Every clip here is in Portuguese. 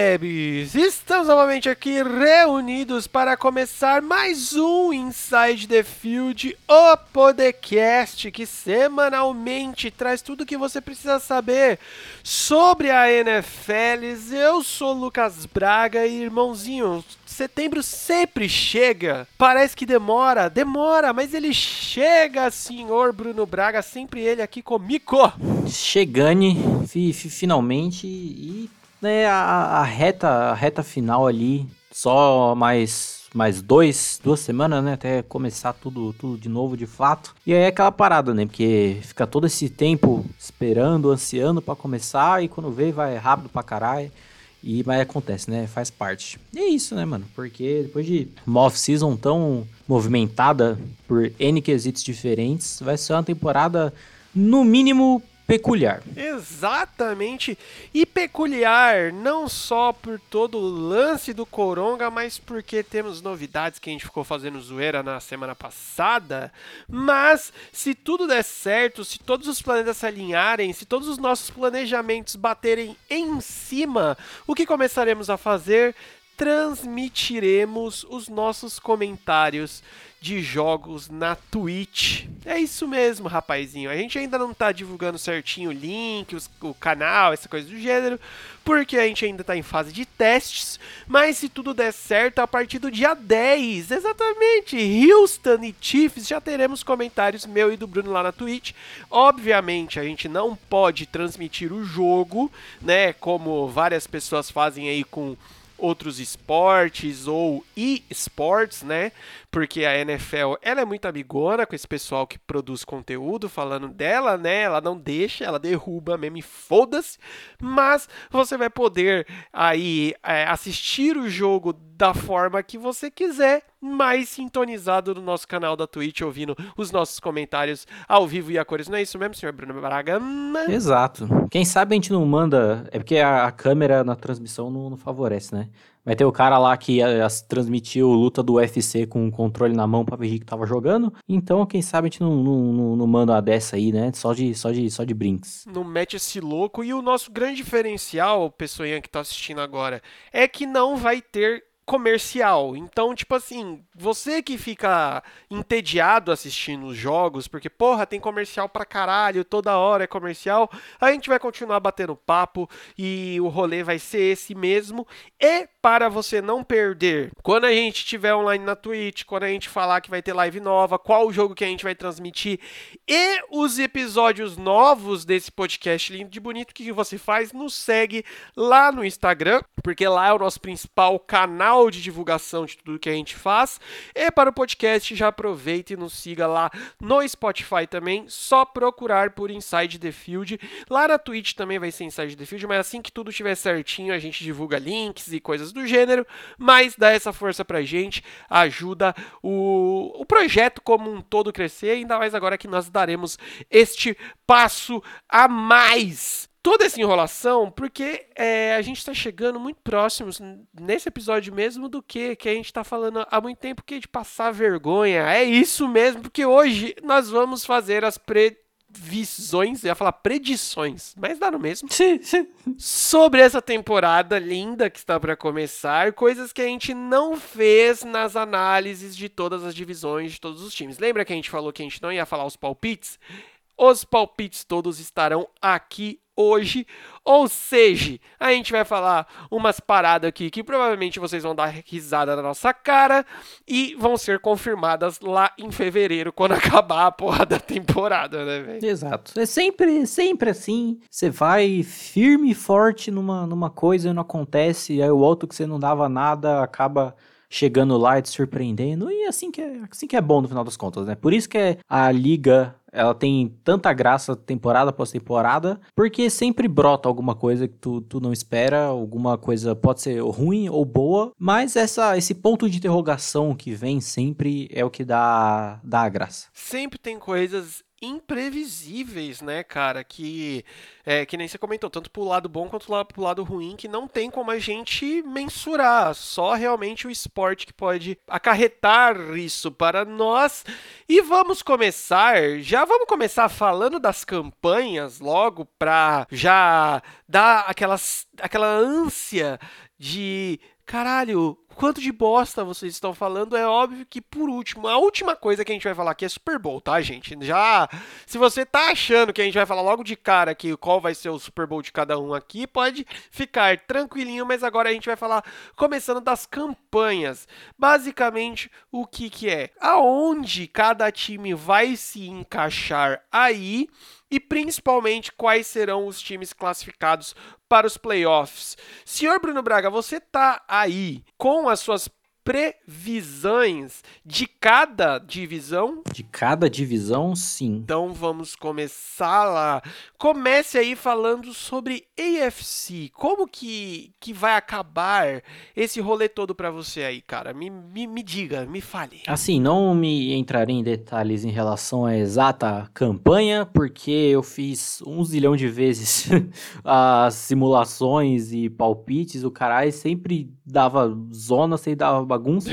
interwebs! Estamos novamente aqui reunidos para começar mais um Inside the Field, o podcast que semanalmente traz tudo o que você precisa saber sobre a NFL. Eu sou Lucas Braga e, irmãozinho, setembro sempre chega. Parece que demora, demora, mas ele chega, senhor Bruno Braga, sempre ele aqui comigo. Chegane, fi, fi, finalmente, e né, a, a, reta, a reta final ali, só mais mais dois, duas semanas, né, até começar tudo, tudo de novo de fato. E aí é aquela parada, né, porque fica todo esse tempo esperando, ansiando para começar e quando vê vai rápido pra caralho. E, mas acontece, né? Faz parte. E é isso, né, mano? Porque depois de uma off-season tão movimentada por N quesitos diferentes, vai ser uma temporada, no mínimo, peculiar. Exatamente. E peculiar não só por todo o lance do Coronga, mas porque temos novidades que a gente ficou fazendo zoeira na semana passada. Mas se tudo der certo, se todos os planetas se alinharem, se todos os nossos planejamentos baterem em cima, o que começaremos a fazer? Transmitiremos os nossos comentários de jogos na Twitch. É isso mesmo, rapazinho. A gente ainda não tá divulgando certinho o link, os, o canal, essa coisa do gênero, porque a gente ainda tá em fase de testes. Mas se tudo der certo, a partir do dia 10, exatamente, Houston e Chiefs, já teremos comentários meu e do Bruno lá na Twitch. Obviamente, a gente não pode transmitir o jogo, né? Como várias pessoas fazem aí com outros esportes ou e-sports, né? Porque a NFL ela é muito amigona com esse pessoal que produz conteúdo falando dela, né? Ela não deixa, ela derruba mesmo e foda-se. Mas você vai poder aí é, assistir o jogo da forma que você quiser, mais sintonizado no nosso canal da Twitch, ouvindo os nossos comentários ao vivo e a cores. Não é isso mesmo, senhor Bruno Braga? Exato. Quem sabe a gente não manda. É porque a, a câmera na transmissão não, não, favorece, né? Vai ter o cara lá que a, a, transmitiu luta do UFC com o controle na mão pra ver que tava jogando. Então, quem sabe a gente não, não, não, não manda uma dessa aí, né? Só de, só de, só de brinks. Não mete esse louco. E o nosso grande diferencial, pessoinha que tá assistindo agora, é que não vai ter comercial. Então, tipo assim, você que fica entediado assistindo os jogos, porque, porra, tem comercial pra caralho, toda hora é comercial, a gente vai continuar batendo papo e o rolê vai ser esse mesmo. E para você não perder, quando a gente estiver online na Twitch, quando a gente falar que vai ter live nova, qual o jogo que a gente vai transmitir e os episódios novos desse podcast lindo de bonito, que você faz? Nos segue lá no Instagram, porque lá é o nosso principal canal de divulgação de tudo que a gente faz. E para o podcast, já aproveita e nos siga lá no Spotify também, só procurar por Inside the Field. Lá na Twitch também vai ser Inside the Field, mas assim que tudo estiver certinho, a gente divulga links e coisas do gênero. Mas dá essa força pra gente, ajuda o, o projeto como um todo crescer, ainda mais agora que nós daremos este passo a mais toda essa enrolação porque é, a gente está chegando muito próximos nesse episódio mesmo do que que a gente está falando há muito tempo que é de passar vergonha. É isso mesmo, porque hoje nós vamos fazer as previsões, eu ia falar predições, mas dá no mesmo. Sim, sim. Sobre essa temporada linda que está para começar, coisas que a gente não fez nas análises de todas as divisões de todos os times. Lembra que a gente falou que a gente não ia falar os palpites? Os palpites todos estarão aqui hoje. Ou seja, a gente vai falar umas paradas aqui que provavelmente vocês vão dar risada na nossa cara e vão ser confirmadas lá em fevereiro, quando acabar a porra da temporada, né, velho? Exato. É sempre, sempre assim. Você vai firme e forte numa, numa coisa e não acontece, aí o outro que você não dava nada acaba chegando lá e te surpreendendo. E assim que é, assim que é bom no final das contas, né? Por isso que é a liga ela tem tanta graça temporada após temporada, porque sempre brota alguma coisa que tu, tu não espera, alguma coisa pode ser ruim ou boa, mas essa, esse ponto de interrogação que vem sempre é o que dá, dá a graça. Sempre tem coisas imprevisíveis, né, cara? Que, é, que nem você comentou, tanto pro lado bom quanto pro lado ruim, que não tem como a gente mensurar. Só realmente o esporte que pode acarretar isso para nós. E vamos começar, já vamos começar falando das campanhas logo pra já dar aquelas, aquela ânsia de caralho, quanto de bosta vocês estão falando, é óbvio que por último, a última coisa que a gente vai falar aqui é Super Bowl, tá, gente? Já, se você tá achando que a gente vai falar logo de cara aqui qual vai ser o Super Bowl de cada um aqui, pode ficar tranquilinho, mas agora a gente vai falar começando das campanhas. Basicamente, o que que é? Aonde cada time vai se encaixar aí e principalmente quais serão os times classificados para os playoffs. Senhor Bruno Braga, você tá aí com as suas previsões de cada divisão? De cada divisão, sim. Então vamos começar lá. Comece aí falando sobre AFC. Como que, que vai acabar esse rolê todo para você aí, cara? Me, me, me diga, me fale. Assim, não me entrarei em detalhes em relação à exata campanha, porque eu fiz um zilhão de vezes as simulações e palpites, o caralho sempre dava zona, sempre dava bagunça.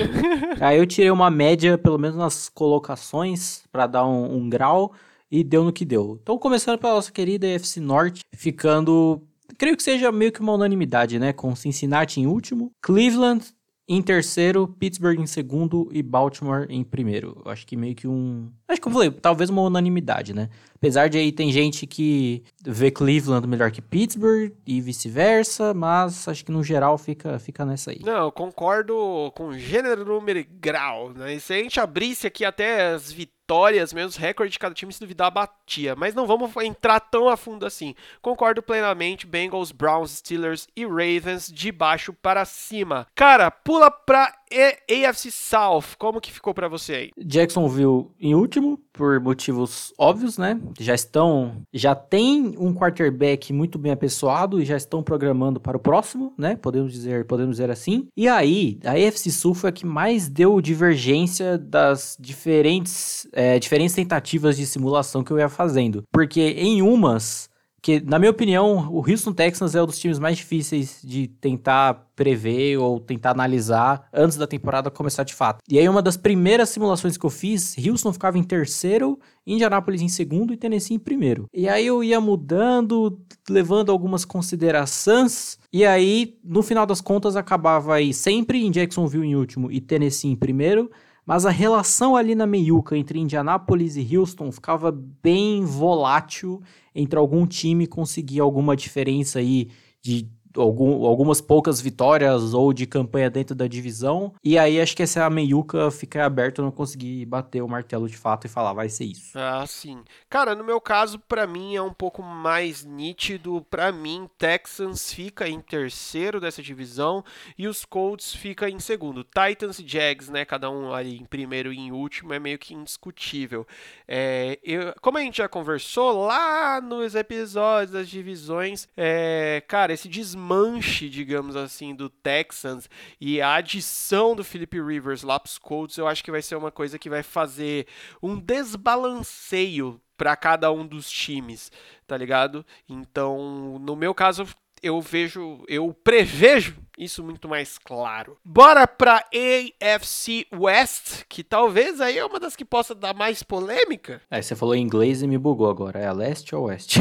Aí eu tirei uma média, pelo menos nas colocações, para dar um, um, grau, e deu no que deu. Então, começando pela nossa querida FC Norte, ficando. Creio que seja meio que uma unanimidade, né? Com Cincinnati em último, Cleveland em terceiro, Pittsburgh em segundo e Baltimore em primeiro. Acho que meio que um. Acho que eu falei, talvez uma unanimidade, né? Apesar de aí tem gente que vê Cleveland melhor que Pittsburgh e vice-versa, mas acho que no geral fica, fica nessa aí. Não, eu concordo com gênero, número e grau, né? E se a gente abrisse aqui até as vitórias menos recorde de cada time, se duvidar, batia. Mas não vamos entrar tão a fundo assim. Concordo plenamente, Bengals, Browns, Steelers e Ravens de baixo para cima. Cara, pula pra AFC South, como que ficou para você aí? Jacksonville em último, por motivos óbvios, né? Já estão, já tem um quarterback muito bem apessoado e já estão programando para o próximo, né? Podemos dizer, podemos dizer assim. E aí, a AFC Sul foi a que mais deu divergência das diferentes, é, diferentes tentativas de simulação que eu ia fazendo, porque em umas que, na minha opinião, o Houston Texans é um dos times mais difíceis de tentar prever ou tentar analisar antes da temporada começar de fato. E aí, uma das primeiras simulações que eu fiz, Houston ficava em terceiro, Indianapolis em segundo e Tennessee em primeiro. E aí eu ia mudando, levando algumas considerações, e aí, no final das contas, acabava aí sempre em Jacksonville em último e Tennessee em primeiro, mas a relação ali na meiuca entre Indianapolis e Houston ficava bem volátil entre algum time conseguir alguma diferença aí de algum, algumas poucas vitórias ou de campanha dentro da divisão. E aí acho que essa meiuca fica aberta, eu não consegui bater o martelo de fato e falar, vai ser isso. Ah, sim. Cara, no meu caso, para mim é um pouco mais nítido. Para mim, Texans fica em terceiro dessa divisão e os Colts fica em segundo. Titans e Jags, né, cada um ali em primeiro e em último, é meio que indiscutível. É, eu, como a gente já conversou lá nos episódios das divisões, é, cara, esse desmonte desmanche, digamos assim, do Texans e a adição do Philip Rivers lá para os Colts, eu acho que vai ser uma coisa que vai fazer um desbalanceio para cada um dos times, tá ligado? Então, no meu caso, eu vejo, eu prevejo isso muito mais claro. Bora pra AFC West, que talvez aí é uma das que possa dar mais polêmica. É, você falou em inglês e me bugou agora. É a leste ou oeste?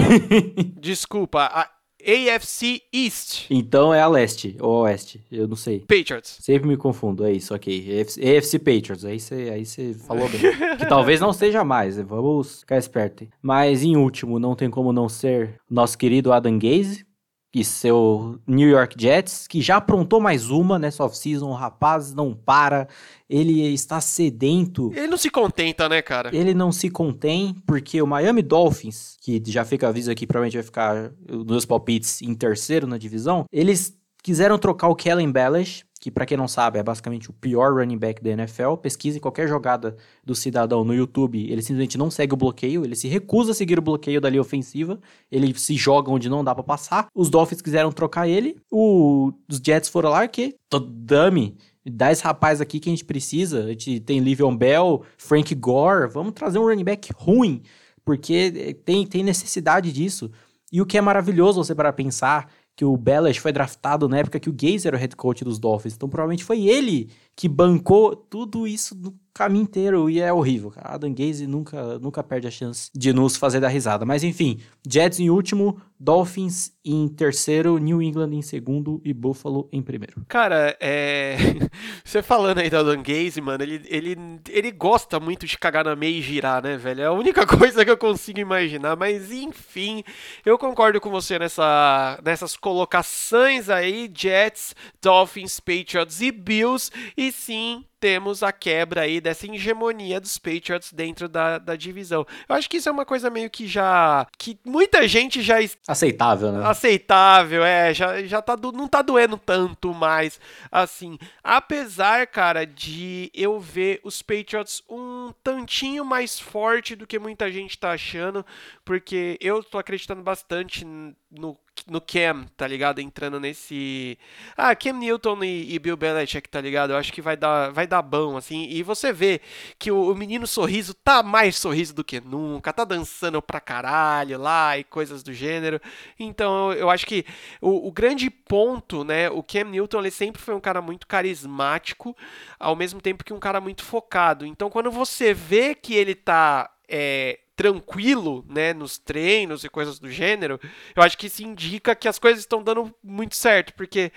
Desculpa, a AFC East. Então é a leste ou a oeste, eu não sei. Patriots. Sempre me confundo, é isso, ok. AFC, AFC Patriots, aí você aí falou bem. que talvez não seja mais, né? vamos ficar esperto. Mas em último, não tem como não ser nosso querido Adam Gaze, e seu New York Jets, que já aprontou mais uma nessa off-season. O rapaz não para, ele está sedento. Ele não se contenta, né, cara? Ele não se contém, porque o Miami Dolphins, que já fica aviso aqui, provavelmente vai ficar nos palpites em terceiro na divisão, eles quiseram trocar o Kellen Ballas que para quem não sabe é basicamente o pior running back da NFL. Pesquise qualquer jogada do cidadão no YouTube, ele simplesmente não segue o bloqueio, ele se recusa a seguir o bloqueio da linha ofensiva, ele se joga onde não dá para passar. Os Dolphins quiseram trocar ele, o, os Jets foram lá que, dame, dá esse rapaz aqui que a gente precisa. A gente tem Livion Bell, Frank Gore, vamos trazer um running back ruim porque tem, tem necessidade disso. E o que é maravilhoso você para pensar que o Bellish foi draftado na época que o Gaze era o head coach dos Dolphins. Então provavelmente foi ele que bancou tudo isso no caminho inteiro e é horrível, cara. Adam Gaze nunca, nunca perde a chance de nos fazer dar risada. Mas enfim, Jets em último, Dolphins em terceiro, New England em segundo e Buffalo em primeiro. Cara, é... você falando aí do Adam Gaze, mano, ele, ele, ele gosta muito de cagar na meia e girar, né, velho? É a única coisa que eu consigo imaginar, mas enfim, eu concordo com você nessa, nessas colocações aí, Jets, Dolphins, Patriots e Bills, e sim, temos a quebra aí dessa hegemonia dos Patriots dentro da, da divisão. Eu acho que isso é uma coisa meio que já. que muita gente já. Aceitável, né? Aceitável, é. Já, já tá do, não tá doendo tanto mais. Assim. Apesar, cara, de eu ver os Patriots um tantinho mais forte do que muita gente tá achando. Porque eu tô acreditando bastante no no Cam, tá ligado? Entrando nesse. Ah, Cam Newton e, e, Bill Belichick, tá ligado? Eu acho que vai dar, vai dar bom, assim. E você vê que o, o, menino sorriso tá mais sorriso do que nunca, tá dançando pra caralho lá e coisas do gênero. Então eu acho que o, o grande ponto, né? O Cam Newton ele sempre foi um cara muito carismático, ao mesmo tempo que um cara muito focado. Então quando você vê que ele tá. É, tranquilo, né, nos treinos e coisas do gênero, eu acho que isso indica que as coisas estão dando muito certo, porque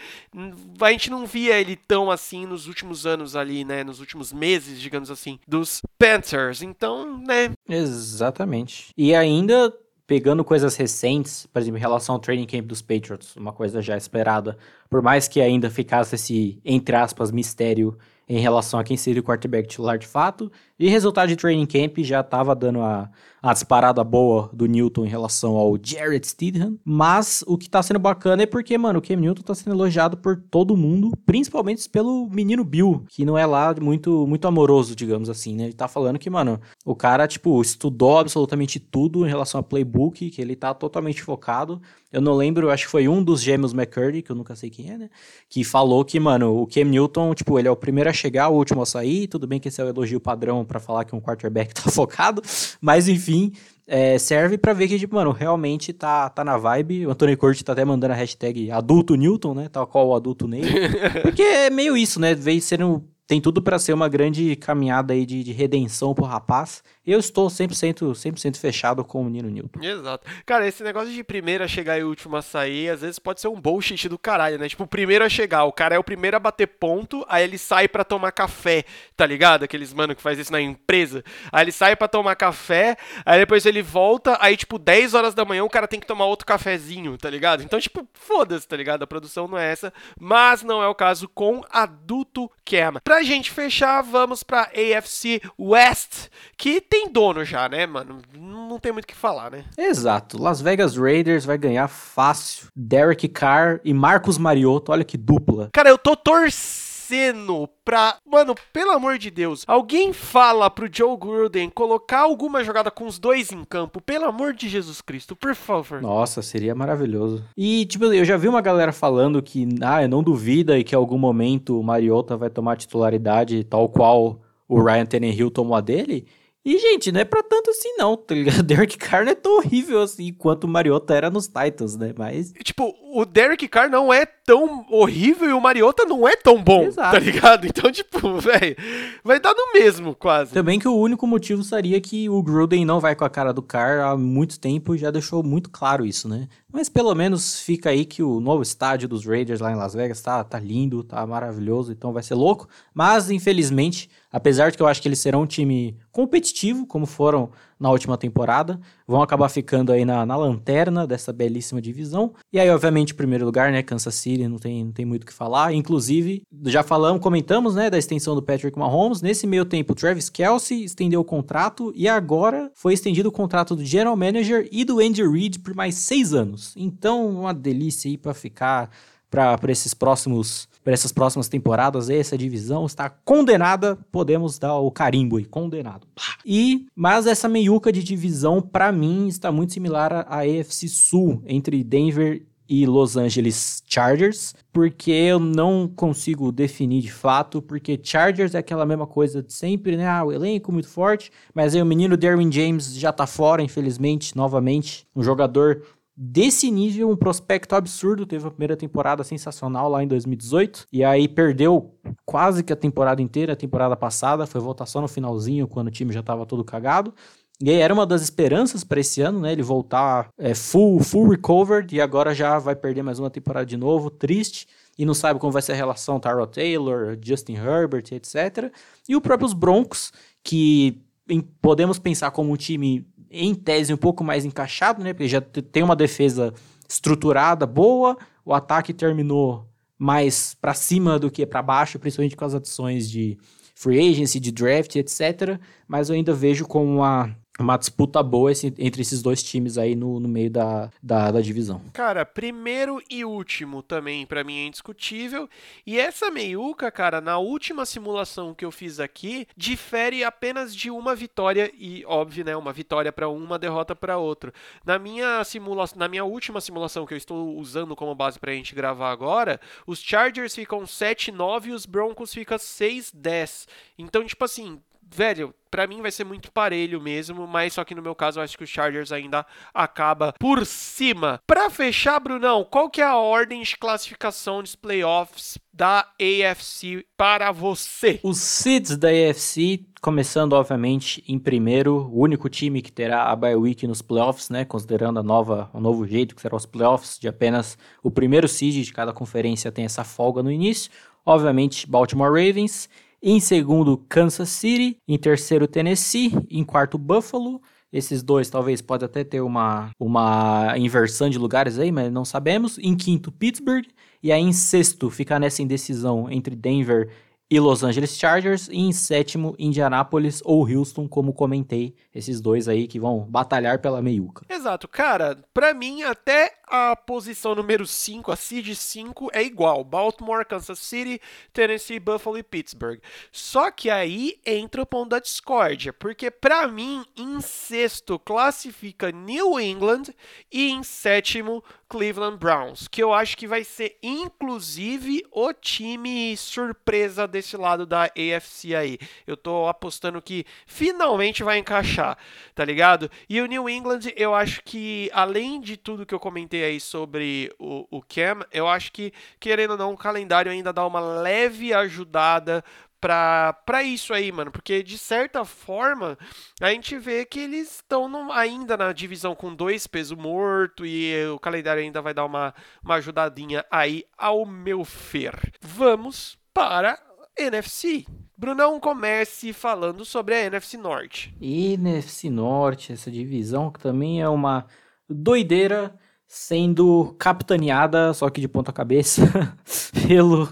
a gente não via ele tão assim nos últimos anos ali, né, nos últimos meses, digamos assim, dos Panthers. Então, né. Exatamente. E ainda pegando coisas recentes, por exemplo, em relação ao training camp dos Patriots, uma coisa já esperada, por mais que ainda ficasse esse, entre aspas, mistério em relação a quem seria o quarterback titular de fato, e resultado de training camp já estava dando a, a disparada boa do Newton em relação ao Jared Stidham. Mas o que tá sendo bacana é porque, mano, o Cam Newton tá sendo elogiado por todo mundo, principalmente pelo menino Bill, que não é lá muito, muito amoroso, digamos assim, né? Ele tá falando que, mano, o cara, tipo, estudou absolutamente tudo em relação a playbook, que ele tá totalmente focado. Eu não lembro, acho que foi um dos gêmeos McCurdy, que eu nunca sei quem é, né? Que falou que, mano, o Cam Newton, tipo, ele é o primeiro a chegar, o último a sair. Tudo bem que esse é o elogio padrão para falar que um quarterback tá focado, mas enfim, é, serve para ver que, tipo, mano, realmente tá, tá na vibe. O Antônio Corte tá até mandando a hashtag adulto Newton, né? Tal qual o adulto Ney. Porque é meio isso, né? Veio sendo tem tudo para ser uma grande caminhada aí de, de, redenção pro rapaz. Eu estou 100%, 100 fechado com o menino Newton. Exato. Cara, esse negócio de primeiro a chegar e último a sair, às vezes pode ser um bullshit do caralho, né? Tipo, o primeiro a chegar, o cara é o primeiro a bater ponto, aí ele sai para tomar café, tá ligado? Aqueles mano que faz isso na empresa. Aí ele sai para tomar café, aí depois ele volta, aí tipo 10 horas da manhã o cara tem que tomar outro cafezinho, tá ligado? Então, tipo, foda-se, tá ligado? A produção não é essa, mas não é o caso com adulto Cam. Pra gente fechar, vamos pra AFC West, que tem dono já, né, mano? Não tem muito o que falar, né? Exato. Las Vegas Raiders vai ganhar fácil. Derek Carr e Marcos Mariotto, olha que dupla. Cara, eu tô torcendo torcendo pra. Mano, pelo amor de Deus, alguém fala pro Joe Gruden colocar alguma jogada com os dois em campo, pelo amor de Jesus Cristo, por favor. Nossa, seria maravilhoso. E, tipo, eu já vi uma galera falando que, ah, não duvida e que em algum momento o Mariota vai tomar titularidade tal qual o Ryan Tannehill tomou a dele. E, gente, não é pra tanto assim, não, tá ligado? Derek Carr não é tão horrível assim quanto o Mariota era nos Titans, né? Mas. Tipo, o Derek Carr não é tão horrível e o Mariota não é tão bom, Exato. tá ligado? Então, tipo, velho, vai dar no mesmo, quase. Também que o único motivo seria que o Gruden não vai com a cara do Carr há muito tempo e já deixou muito claro isso, né? Mas pelo menos fica aí que o novo estádio dos Raiders lá em Las Vegas tá, tá lindo, tá maravilhoso, então vai ser louco. Mas, infelizmente, apesar de que eu acho que eles serão um time competitivo, como foram na última temporada, vão acabar ficando aí na, na lanterna dessa belíssima divisão. E aí, obviamente, primeiro lugar, né, Kansas City, não tem, não tem muito o que falar. Inclusive, já falamos, comentamos, né, da extensão do Patrick Mahomes. Nesse meio tempo, Travis Kelsey estendeu o contrato e agora foi estendido o contrato do General Manager e do Andy Reid por mais seis anos. Então, uma delícia aí para ficar para esses próximos para essas próximas temporadas, essa divisão está condenada, podemos dar o carimbo aí, condenado. E, mas essa meiuca de divisão, para mim, está muito similar à AFC Sul, entre Denver e Los Angeles Chargers, porque eu não consigo definir de fato, porque Chargers é aquela mesma coisa de sempre, né? Ah, o elenco muito forte, mas aí o menino Derwin James já tá fora, infelizmente, novamente, um jogador desse nível, um prospecto absurdo, teve a primeira temporada sensacional lá em 2018, e aí perdeu quase que a temporada inteira, a temporada passada, foi voltar só no finalzinho, quando o time já tava todo cagado, e aí era uma das esperanças para esse ano, né? Ele voltar é, full, full recovered e agora já vai perder mais uma temporada de novo, triste. E não sabe como vai ser a relação Tyrell Taylor, Justin Herbert, etc. E o próprios Broncos, que em, podemos pensar como um time em tese um pouco mais encaixado, né? Porque já tem uma defesa estruturada, boa. O ataque terminou mais para cima do que para baixo, principalmente com as adições de free agency, de draft, etc. Mas eu ainda vejo como uma uma disputa boa esse, entre esses dois times aí no, no meio da, da, da, divisão. Cara, primeiro e último também para mim é indiscutível. E essa meiuca, cara, na última simulação que eu fiz aqui, difere apenas de uma vitória e óbvio, né, uma vitória para um, uma derrota para outro. Na minha simulação, na minha última simulação que eu estou usando como base pra gente gravar agora, os Chargers ficam 7-9 e os Broncos ficam 6-10. Então, tipo assim, velho, para mim vai ser muito parelho mesmo, mas só que no meu caso eu acho que o Chargers ainda acaba por cima. Para fechar, Brunão, qual que é a ordem de classificação dos playoffs da AFC para você? Os seeds da AFC, começando obviamente em primeiro, o único time que terá a bye week nos playoffs, né, considerando a nova, o novo jeito que serão os playoffs, de apenas o primeiro seed de cada conferência tem essa folga no início. Obviamente, Baltimore Ravens. Em segundo, Kansas City. Em terceiro, Tennessee. Em quarto, Buffalo. Esses dois talvez pode até ter uma, uma inversão de lugares aí, mas não sabemos. Em quinto, Pittsburgh. E aí em sexto, fica nessa indecisão entre Denver e Los Angeles Chargers. E em sétimo, Indianapolis ou Houston, como comentei, esses dois aí que vão batalhar pela meiuca. Exato, cara, para mim até a posição número 5, a seed 5 é igual, Baltimore, Kansas City, Tennessee, Buffalo e Pittsburgh. Só que aí entra o ponto da discórdia, porque para mim em sexto classifica New England e em sétimo Cleveland Browns, que eu acho que vai ser inclusive o time surpresa desse lado da AFC aí. Eu tô apostando que finalmente vai encaixar, tá ligado? E o New England, eu acho que além de tudo que eu comentei aí sobre o, o Cam, eu acho que querendo ou não, o calendário ainda dá uma leve ajudada pra, isso aí, mano. Porque de certa forma a gente vê que eles estão ainda na divisão com dois peso morto e o calendário ainda vai dar uma, uma ajudadinha aí, ao meu ver. Vamos para NFC. Brunão, comece falando sobre a NFC Norte. NFC Norte, essa divisão que também é uma doideira sendo capitaneada, só que de ponta cabeça, pelo,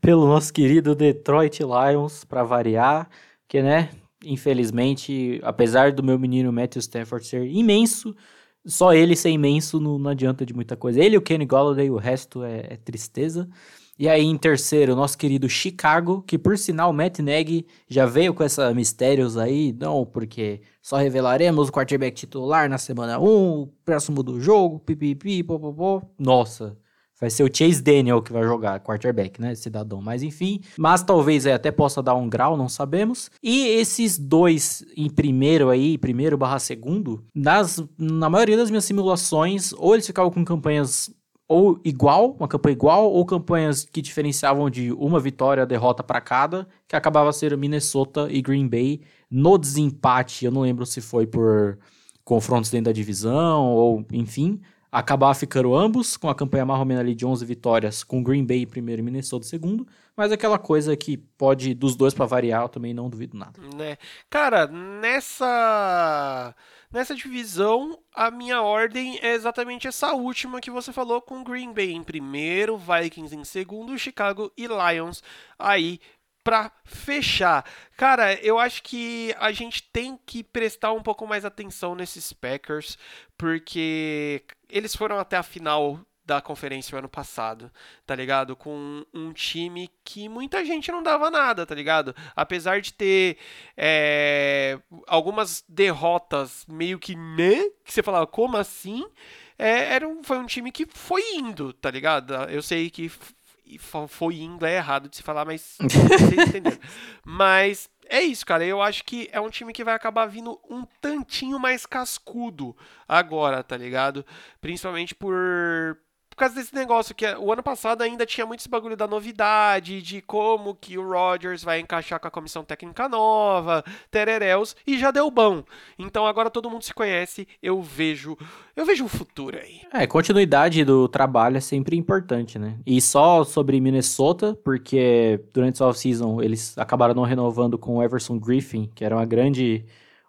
pelo nosso querido Detroit Lions, para variar, que, né, infelizmente, apesar do meu menino Matthew Stafford ser imenso, só ele ser imenso não, não adianta de muita coisa. Ele o Kenny Golladay, o resto é, é tristeza. E aí, em terceiro, o nosso querido Chicago, que por sinal, Matt Nagy já veio com essa mistérios aí, não, porque só revelaremos o quarterback titular na semana 1, próximo do jogo, pipipi, popopó. Nossa, vai ser o Chase Daniel que vai jogar quarterback, né, cidadão. Mas enfim, mas talvez aí até possa dar um grau, não sabemos. E esses dois em primeiro aí, primeiro barra segundo, nas, na maioria das minhas simulações, ou eles ficavam com campanhas ou igual, uma campanha igual, ou campanhas que diferenciavam de uma vitória, derrota para cada, que acabava ser Minnesota e Green Bay. No desempate, eu não lembro se foi por confrontos dentro da divisão ou enfim, acabar ficando ambos com a campanha menos ali de 11 vitórias, com Green Bay primeiro e Minnesota segundo, mas aquela coisa que pode dos dois para variar, eu também não duvido nada. Né? Cara, nessa Nessa divisão, a minha ordem é exatamente essa última que você falou, com Green Bay em primeiro, Vikings em segundo, Chicago e Lions aí para fechar. Cara, eu acho que a gente tem que prestar um pouco mais atenção nesses Packers, porque eles foram até a final da conferência o ano passado, tá ligado? Com um time que muita gente não dava nada, tá ligado? Apesar de ter é, algumas derrotas meio que né, que você falava, como assim? é, era um, foi um time que foi indo, tá ligado? Eu sei que foi indo é errado de se falar, mas vocês entenderam. Mas é isso, cara. Eu acho que é um time que vai acabar vindo um tantinho mais cascudo agora, tá ligado? Principalmente por causa desse negócio que o ano passado ainda tinha muito esse bagulho da novidade, de como que o Rodgers vai encaixar com a comissão técnica nova, tereréus, e já deu bom. Então agora todo mundo se conhece, eu vejo, eu vejo um futuro aí. É, continuidade do trabalho é sempre importante, né? E só sobre Minnesota, porque durante a off-season eles acabaram não renovando com o Everson Griffin, que era uma grande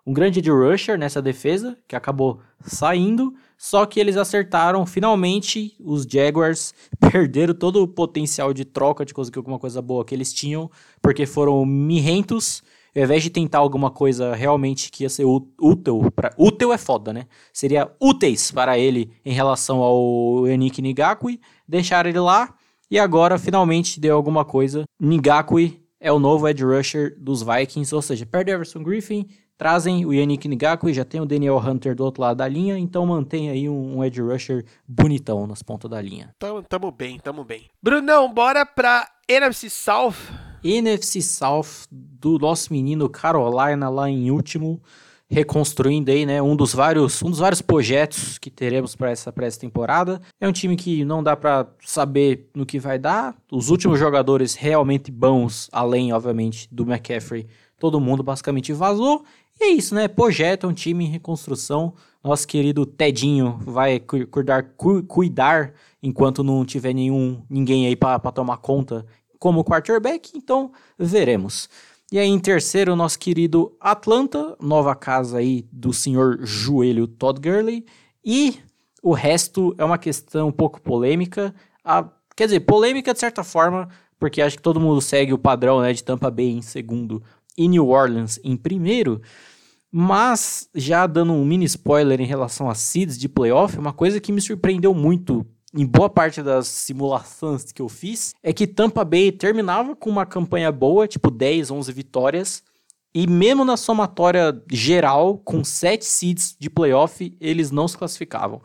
um grande de rusher nessa defesa, que acabou saindo, só que eles acertaram, finalmente, os Jaguars perderam todo o potencial de troca, de conseguir alguma coisa boa que eles tinham, porque foram mirrentos, ao invés de tentar alguma coisa realmente que ia ser útil, pra, útil é foda, né? Seria úteis para ele em relação ao Yannick Nigakui, deixaram ele lá, e agora finalmente deu alguma coisa. Nigakui é o novo edge rusher dos Vikings, ou seja, perde Everson Griffin, Trazem o Yannick Ngakwe, já tem o Daniel Hunter do outro lado da linha, então mantém aí um, um edge rusher bonitão nas pontas da linha. Tamo, tamo bem, tamo bem. Brunão, bora pra NFC South. NFC South do nosso menino Carolina lá em último, reconstruindo aí, né, um dos vários, um dos vários projetos que teremos para essa essa temporada. É um time que não dá para saber no que vai dar. Os últimos jogadores realmente bons, além obviamente do McCaffrey, todo mundo basicamente vazou é isso, né? Projeto é um time em reconstrução. Nosso querido Tedinho vai cuidar, cu cuidar enquanto não tiver nenhum ninguém aí para tomar conta como quarterback. Então, veremos. E aí, em terceiro, nosso querido Atlanta, nova casa aí do senhor Joelho Todd Gurley. E o resto é uma questão um pouco polêmica. A, quer dizer, polêmica de certa forma, porque acho que todo mundo segue o padrão né, de Tampa Bay em segundo e New Orleans em primeiro. Mas, já dando um mini spoiler em relação a seeds de playoff, uma coisa que me surpreendeu muito em boa parte das simulações que eu fiz é que Tampa Bay terminava com uma campanha boa, tipo 10, 11 vitórias, e mesmo na somatória geral, com 7 seeds de playoff, eles não se classificavam.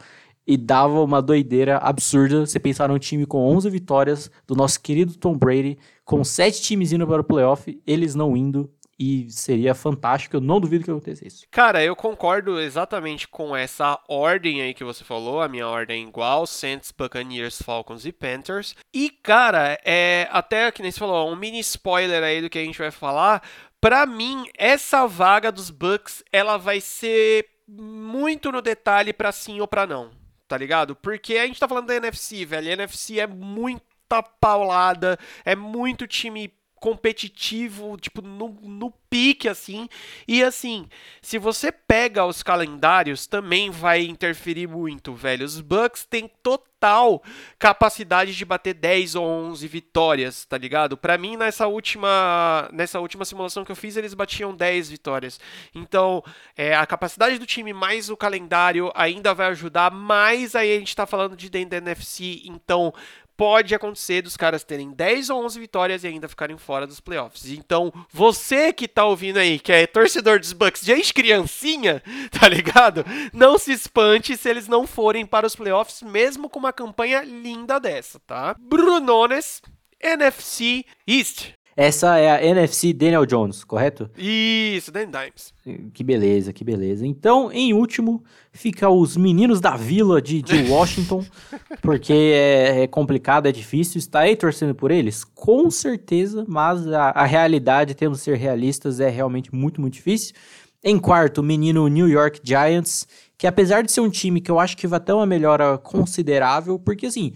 E dava uma doideira absurda você pensar num time com 11 vitórias do nosso querido Tom Brady, com 7 times indo para o playoff, eles não indo e seria fantástico. Eu não duvido que aconteça isso. Cara, eu concordo exatamente com essa ordem aí que você falou. A minha ordem é igual: Saints, Buccaneers, Falcons e Panthers. E, cara, é até que nem você falou, um mini spoiler aí do que a gente vai falar. Pra mim, essa vaga dos Bucks, ela vai ser muito no detalhe para sim ou para não, tá ligado? Porque a gente tá falando da NFC, velho. A NFC é muita paulada, é muito time competitivo, tipo, no, no pique, assim. E assim, se você pega os calendários, também vai interferir muito, velho. Os Bucks têm total capacidade de bater 10 ou 11 vitórias, tá ligado? Para mim, nessa última, nessa última simulação que eu fiz, eles batiam 10 vitórias. Então, é, a capacidade do time mais o calendário ainda vai ajudar, mas aí a gente tá falando de dentro da NFC, então pode acontecer dos caras terem 10 ou 11 vitórias e ainda ficarem fora dos playoffs. Então, você que tá ouvindo aí, que é torcedor dos Bucks desde criancinha, tá ligado? Não se espante se eles não forem para os playoffs, mesmo com uma campanha linda dessa, tá? Brunones, NFC East. Essa é a NFC Daniel Jones, correto? Isso, Daniel Dimes. Que beleza, que beleza. Então, em último, fica os meninos da vila de, de Washington, porque é, é, complicado, é difícil. Está aí torcendo por eles? Com certeza, mas a, a realidade, temos que ser realistas, é realmente muito, muito difícil. Em quarto, o menino New York Giants, que apesar de ser um time que eu acho que vai ter uma melhora considerável, porque assim,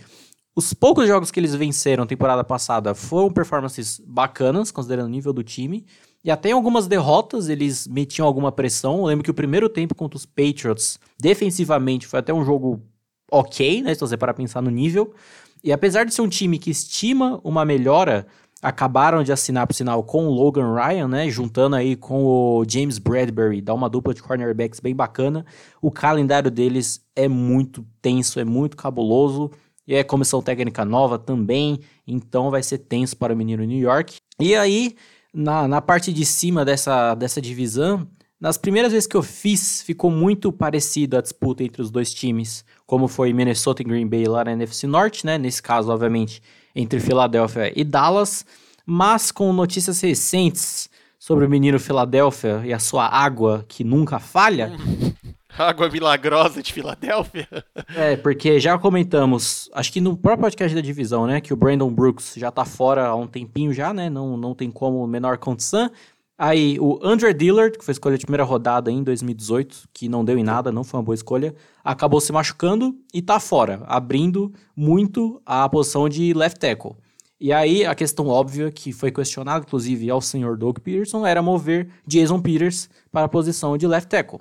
os poucos jogos que eles venceram temporada passada foram performances bacanas, considerando o nível do time. E até em algumas derrotas eles metiam alguma pressão. Eu lembro que o primeiro tempo contra os Patriots, defensivamente, foi até um jogo ok, né? Se você parar pensar no nível. E apesar de ser um time que estima uma melhora, acabaram de assinar, por sinal, com o Logan Ryan, né? Juntando aí com o James Bradbury, dá uma dupla de cornerbacks bem bacana. O calendário deles é muito tenso, é muito cabuloso. E é comissão técnica nova também, então vai ser tenso para o menino New York. E aí, na, na parte de cima dessa, dessa divisão, nas primeiras vezes que eu fiz, ficou muito parecido a disputa entre os dois times como foi Minnesota e Green Bay lá na NFC Norte, né? Nesse caso, obviamente, entre Filadélfia e Dallas, mas com notícias recentes sobre o menino Filadélfia e a sua água que nunca falha. Água milagrosa de Filadélfia. É, porque já comentamos, acho que no próprio podcast da divisão, né, que o Brandon Brooks já tá fora há um tempinho já, né, não, não tem como menor condição. Aí o Andrew Dillard, que foi escolha de primeira rodada em 2018, que não deu em nada, não foi uma boa escolha, acabou se machucando e tá fora, abrindo muito a posição de left tackle. E aí, a questão óbvia, que foi questionada, inclusive, ao senhor Doug Peterson, era mover Jason Peters para a posição de left tackle.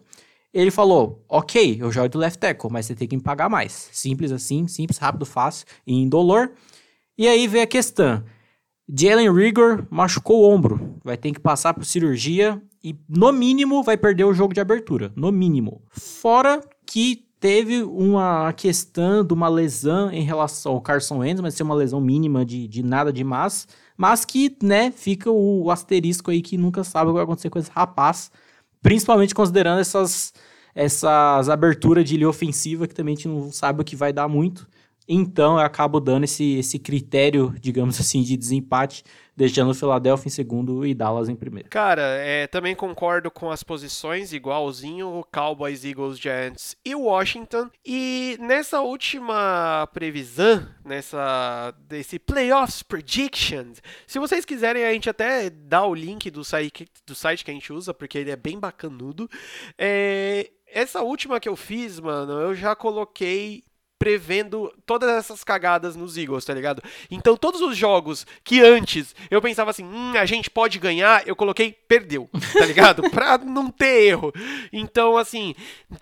Ele falou, ok, eu jogo de left tackle, mas você tem que me pagar mais. Simples assim, simples, rápido, fácil e indolor. E aí vem a questão. Jalen Rigor machucou o ombro, vai ter que passar por cirurgia e, no mínimo, vai perder o jogo de abertura. No mínimo. Fora que teve uma questão de uma lesão em relação ao Carson Wentz, mas ser uma lesão mínima de, de nada demais, mas que, né, fica o asterisco aí que nunca sabe o que vai acontecer com esse rapaz, principalmente considerando essas, essas aberturas de linha ofensiva que também a gente não sabe o que vai dar muito. Então eu acabo dando esse, esse critério, digamos assim, de desempate deixando o Philadelphia em segundo e Dallas em primeiro. Cara, é, também concordo com as posições, igualzinho, Cowboys, Eagles, Giants e Washington. E nessa última previsão, nessa desse playoffs predictions, se vocês quiserem, a gente até dá o link do site, do site que a gente usa, porque ele é bem bacanudo. É, essa última que eu fiz, mano, eu já coloquei prevendo todas essas cagadas nos Eagles, tá ligado? Então, todos os jogos que antes eu pensava assim, hum, a gente pode ganhar, eu coloquei perdeu, tá ligado? pra não ter erro. Então, assim,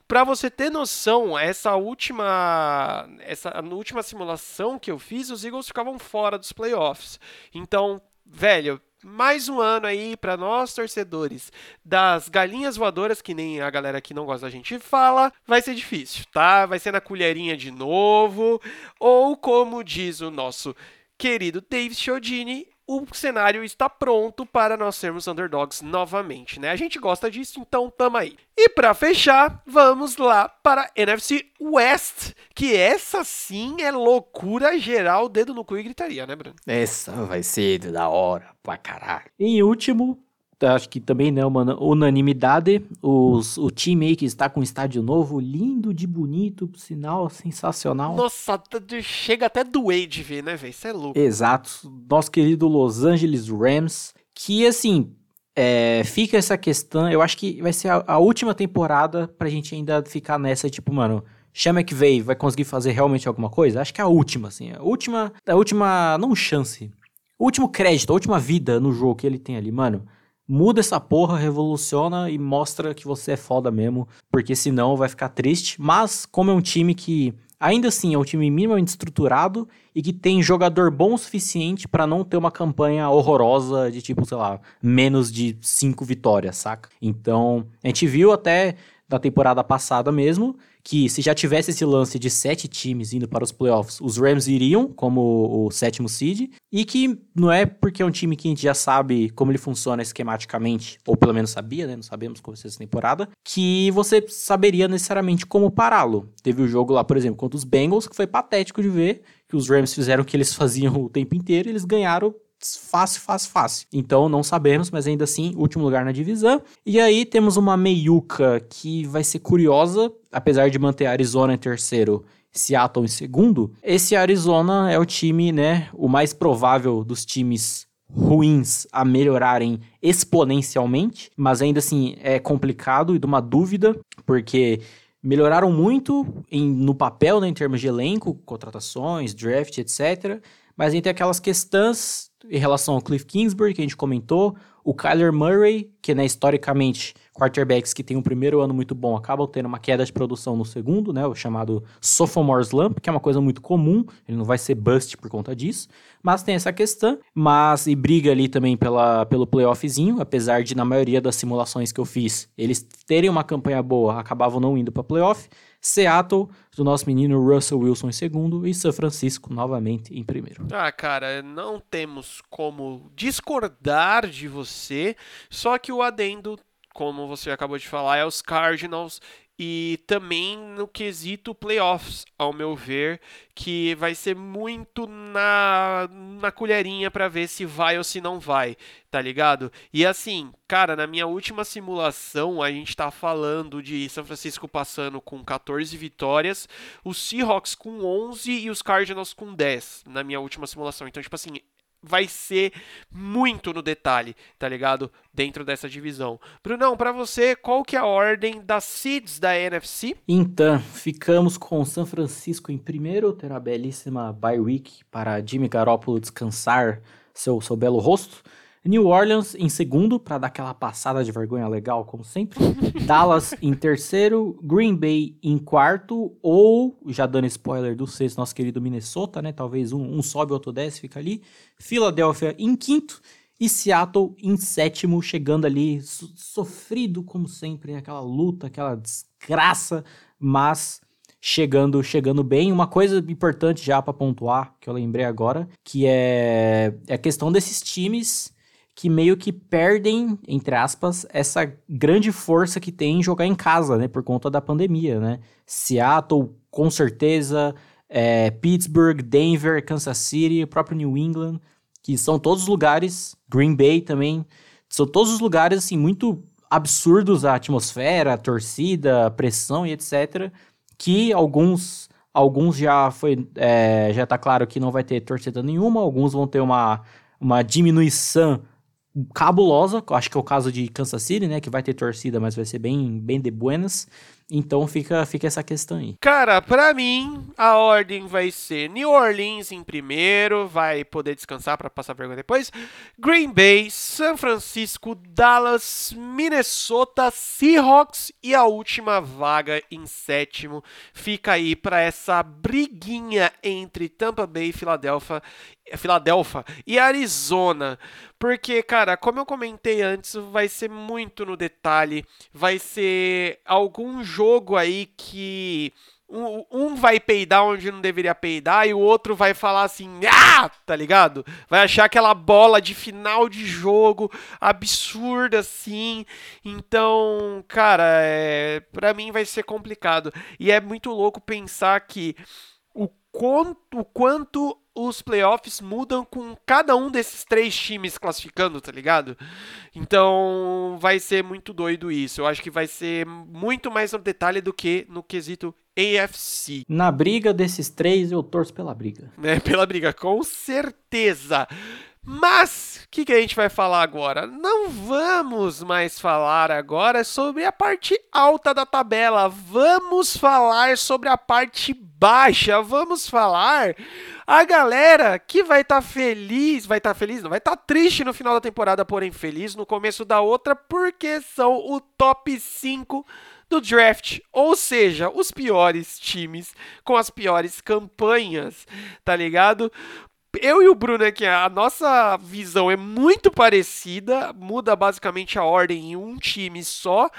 pra você ter noção, essa última essa última simulação que eu fiz, os Eagles ficavam fora dos playoffs. Então, velho, mais um ano aí para nós torcedores das galinhas voadoras, que nem a galera que não gosta da gente fala, vai ser difícil, tá? Vai ser na colherinha de novo, ou como diz o nosso querido Dave Chiodini, o cenário está pronto para nós sermos underdogs novamente, né? A gente gosta disso, então tamo aí. E para fechar, vamos lá para NFC West, que essa sim é loucura geral, dedo no cu e gritaria, né, Bruno? Essa vai ser da hora pra caralho. Em último, acho que também não é uma unanimidade. Os, o time aí que está com um estádio novo, lindo de bonito, por sinal, sensacional. Nossa, chega até doer de ver, né, velho? Isso é louco. Exato. Nosso querido Los Angeles Rams, que assim, é, fica essa questão. Eu acho que vai ser a, a, última temporada pra gente ainda ficar nessa, tipo, mano. Chama que veio, vai conseguir fazer realmente alguma coisa? Acho que é a última, assim. A última, a última, não chance. O último crédito, a última vida no jogo que ele tem ali, mano muda essa porra, revoluciona e mostra que você é foda mesmo, porque senão vai ficar triste. Mas, como é um time que ainda assim é um time minimamente estruturado e que tem jogador bom o suficiente para não ter uma campanha horrorosa de tipo, sei lá, menos de cinco vitórias, saca? Então, a gente viu até da temporada passada mesmo que se já tivesse esse lance de sete times indo para os playoffs, os Rams iriam como o sétimo seed, e que não é porque é um time que a gente já sabe como ele funciona esquematicamente, ou pelo menos sabia, né? Não sabemos como vai ser essa temporada, que você saberia necessariamente como pará-lo. Teve o jogo lá, por exemplo, contra os Bengals, que foi patético de ver, que os Rams fizeram o que eles faziam o tempo inteiro, e eles ganharam fácil, fácil, fácil. Então não sabemos, mas ainda assim, último lugar na divisão. E aí temos uma meiuca que vai ser curiosa, apesar de manter Arizona em terceiro. Seattle em segundo, esse Arizona é o time, né, o mais provável dos times ruins a melhorarem exponencialmente, mas ainda assim é complicado e de uma dúvida, porque melhoraram muito em, no papel, né, em termos de elenco, contratações, draft, etc. Mas a gente tem aquelas questões em relação ao Cliff Kingsbury, que a gente comentou, o Kyler Murray, que né, historicamente quarterbacks que têm um primeiro ano muito bom acabam tendo uma queda de produção no segundo, né, o chamado sophomore slump, que é uma coisa muito comum, ele não vai ser bust por conta disso, mas tem essa questão, mas e briga ali também pela, pelo playoffzinho, apesar de na maioria das simulações que eu fiz, eles terem uma campanha boa, acabavam não indo para playoff, Seattle, do nosso menino Russell Wilson em segundo e São Francisco novamente em primeiro. Ah, cara, não temos como discordar de você, só que o adendo, como você acabou de falar, é os Cardinals e também no quesito playoffs, ao meu ver, que vai ser muito na, na colherinha para ver se vai ou se não vai, tá ligado? E assim, cara, na minha última simulação, a gente tá falando de São Francisco passando com 14 vitórias, os Seahawks com 11 e os Cardinals com 10, na minha última simulação. Então, tipo assim, vai ser muito no detalhe, tá ligado? Dentro dessa divisão. Brunão, para você, qual que é a ordem das seeds da NFC? Então, ficamos com São Francisco em primeiro, terá a belíssima bye week para Jimmy Garoppolo descansar seu, seu belo rosto. New Orleans em segundo, para dar aquela passada de vergonha legal, como sempre. Dallas em terceiro. Green Bay em quarto. Ou, já dando spoiler do sexto, nosso querido Minnesota, né? Talvez um, um sobe, outro desce, fica ali. Philadelphia em quinto. E Seattle em sétimo, chegando ali, so sofrido como sempre, aquela luta, aquela desgraça, mas chegando chegando bem. Uma coisa importante já para pontuar, que eu lembrei agora, que é, é a questão desses times que meio que perdem, entre aspas, essa grande força que tem em jogar em casa, né? Por conta da pandemia, né? Seattle, com certeza, é, Pittsburgh, Denver, Kansas City, o próprio New England, que são todos lugares, Green Bay também, são todos os lugares, assim, muito absurdos a atmosfera, a torcida, a pressão e etc., que alguns alguns já foi é, já tá claro que não vai ter torcida nenhuma, alguns vão ter uma, uma diminuição cabulosa, acho que é o caso de Kansas City, né, que vai ter torcida, mas vai ser bem, bem de buenas. Então fica, fica essa questão aí. Cara, para mim, a ordem vai ser New Orleans em primeiro, vai poder descansar para passar vergonha depois. Green Bay, São Francisco, Dallas, Minnesota, Seahawks e a última vaga em sétimo fica aí para essa briguinha entre Tampa Bay, Filadélfia Filadélfia e Arizona. Porque, cara, como eu comentei antes, vai ser muito no detalhe. Vai ser jogo aí que um, um, vai peidar onde não deveria peidar e o outro vai falar assim, ah, tá ligado? Vai achar aquela bola de final de jogo absurda assim. Então, cara, é, para mim vai ser complicado. E é muito louco pensar que o quanto, o quanto os playoffs mudam com cada um desses três times classificando, tá ligado? Então vai ser muito doido isso. Eu acho que vai ser muito mais no detalhe do que no quesito AFC. Na briga desses três, eu torço pela briga. É, pela briga, com certeza. Mas, que, que a gente vai falar agora? Não vamos mais falar agora sobre a parte alta da tabela. Vamos falar sobre a parte baixa. Vamos falar a galera que vai estar tá feliz, vai estar tá feliz, não vai estar tá triste no final da temporada, porém feliz no começo da outra, porque são o top 5 do draft, ou seja, os piores times com as piores campanhas, tá ligado? Eu e o Bruno aqui, a nossa visão é muito parecida, muda basicamente a ordem em um time só.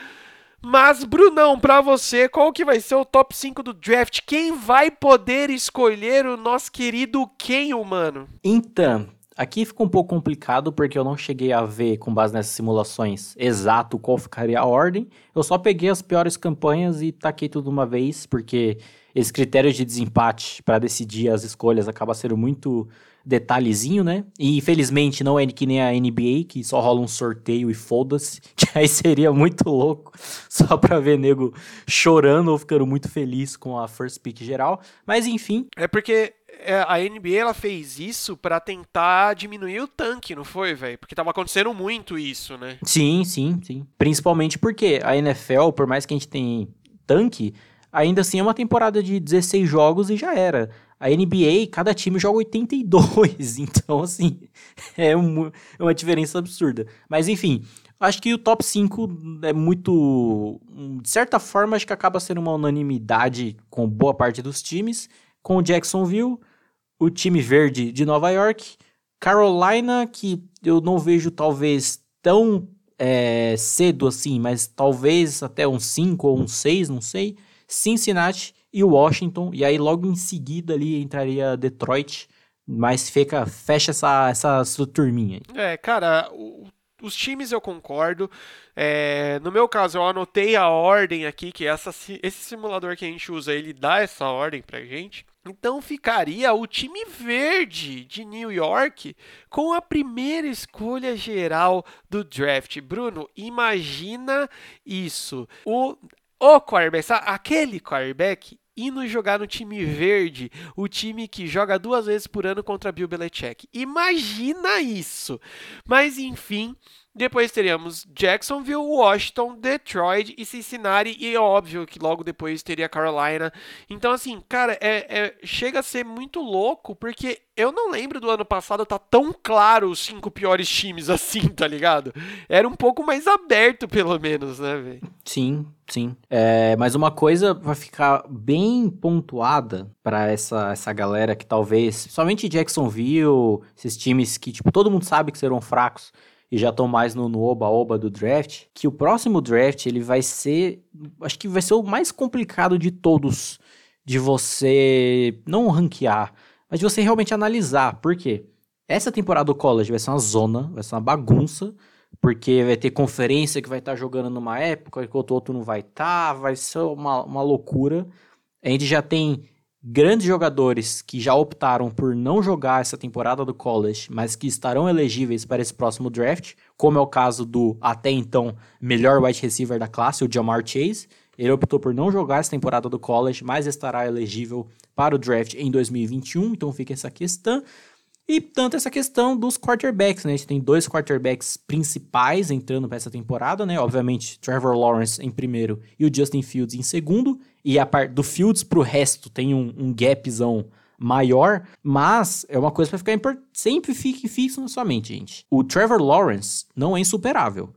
Mas, Brunão, para você, qual que vai ser o top 5 do draft? Quem vai poder escolher o nosso querido quem, humano? Então, aqui fica um pouco complicado porque eu não cheguei a ver, com base nessas simulações, exato qual ficaria a ordem. Eu só peguei as piores campanhas e taquei tudo uma vez, porque esse critério de desempate para decidir as escolhas acaba sendo muito detalhezinho, né? E infelizmente não é que nem a NBA, que só rola um sorteio e foda-se, que aí seria muito louco, só pra ver nego chorando ou ficando muito feliz com a first pick geral. Mas enfim. É porque é, a NBA ela fez isso para tentar diminuir o tanque, não foi, velho? Porque tava acontecendo muito isso, né? Sim, sim, sim. Principalmente porque a NFL, por mais que a gente tenha tanque, ainda assim é uma temporada de 16 jogos e já era. A NBA, cada time joga 82, então assim, é, um, é uma diferença absurda. Mas enfim, acho que o top 5 é muito. De certa forma, acho que acaba sendo uma unanimidade com boa parte dos times. Com o Jacksonville, o time verde de Nova York, Carolina, que eu não vejo talvez tão é, cedo assim, mas talvez até um 5 ou um 6, não sei. Cincinnati e Washington, e aí logo em seguida ali entraria Detroit, mas fica, fecha essa, essa, essa turminha. É, cara, o os times eu concordo. É, no meu caso, eu anotei a ordem aqui, que essa, esse simulador que a gente usa, ele dá essa ordem pra gente. Então ficaria o time verde de New York com a primeira escolha geral do draft. Bruno, imagina isso. O, o quarterback, aquele quarterback indo jogar no time verde, o time que joga duas vezes por ano contra Bill Belichick. Imagina isso! Mas enfim, depois teríamos Jacksonville, Washington, Detroit e Cincinnati. E é óbvio que logo depois teria Carolina. Então, assim, cara, é, é, chega a ser muito louco, porque eu não lembro do ano passado tá tão claro os cinco piores times assim, tá ligado? Era um pouco mais aberto, pelo menos, né, velho? Sim, sim. É, mas uma coisa vai ficar bem pontuada para essa, essa galera que talvez, somente Jacksonville, esses times que, tipo, todo mundo sabe que serão fracos e já estão mais no oba-oba do draft, que o próximo draft ele vai ser, acho que vai ser o mais complicado de todos de você não ranquear, mas de você realmente analisar. Por quê? Essa temporada do college vai ser uma zona, vai ser uma bagunça, porque vai ter conferência que vai estar tá jogando numa época, enquanto o outro não vai estar, tá, vai ser uma, uma loucura. A gente já tem grandes jogadores que já optaram por não jogar essa temporada do college, mas que estarão elegíveis para esse próximo draft, como é o caso do até então melhor wide receiver da classe, o Jamar Chase. Ele optou por não jogar essa temporada do college, mas estará elegível para o draft em 2021, então fica essa questão. E tanto essa questão dos quarterbacks, né? A gente tem dois quarterbacks principais entrando para essa temporada, né? Obviamente, Trevor Lawrence em primeiro e o Justin Fields em segundo. E a parte do Fields pro resto tem um, um gapzão maior, mas é uma coisa para ficar import... sempre fique fixo na sua mente, gente. O Trevor Lawrence não é insuperável.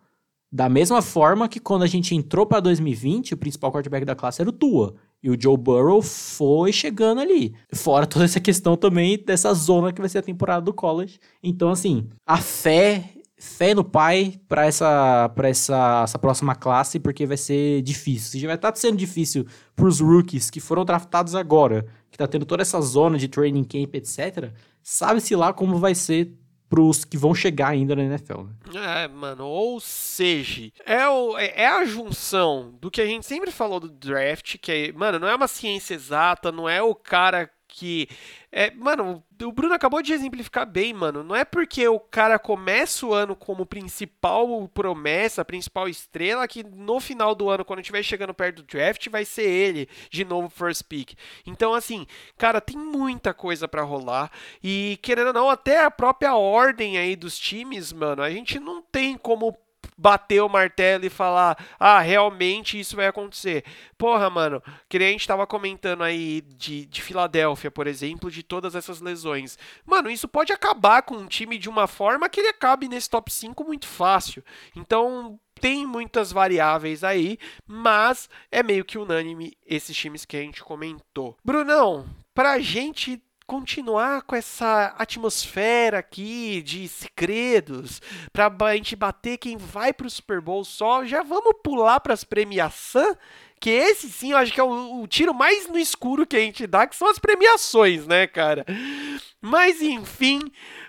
Da mesma forma que quando a gente entrou para 2020, o principal quarterback da classe era o Tua. E o Joe Burrow foi chegando ali. Fora toda essa questão também dessa zona que vai ser a temporada do college. Então, assim, a fé, fé no pai para essa, pra essa, essa próxima classe, porque vai ser difícil. Já vai estar tá sendo difícil para os rookies que foram draftados agora, que tá tendo toda essa zona de training camp, etc. Sabe-se lá como vai ser pros que vão chegar ainda na NFL. Né? É, mano, ou seja, é, o, é, é a junção do que a gente sempre falou do draft, que é, mano, não é uma ciência exata, não é o cara que. É, mano, o Bruno acabou de exemplificar bem, mano. Não é porque o cara começa o ano como principal promessa, principal estrela, que no final do ano, quando estiver chegando perto do draft, vai ser ele de novo first pick. Então, assim, cara, tem muita coisa para rolar. E querendo ou não, até a própria ordem aí dos times, mano, a gente não tem como bater o martelo e falar, ah, realmente isso vai acontecer. Porra, mano, que nem a gente tava comentando aí de, de Filadélfia, por exemplo, de todas essas lesões. Mano, isso pode acabar com um time de uma forma que ele acabe nesse top 5 muito fácil. Então, tem muitas variáveis aí, mas é meio que unânime esses times que a gente comentou. Brunão, pra gente continuar com essa atmosfera aqui de segredos, para a gente bater quem vai para o Super Bowl só, já vamos pular para as premiações, que esse sim eu acho que é o, o, tiro mais no escuro que a gente dá, que são as premiações, né, cara? Mas enfim,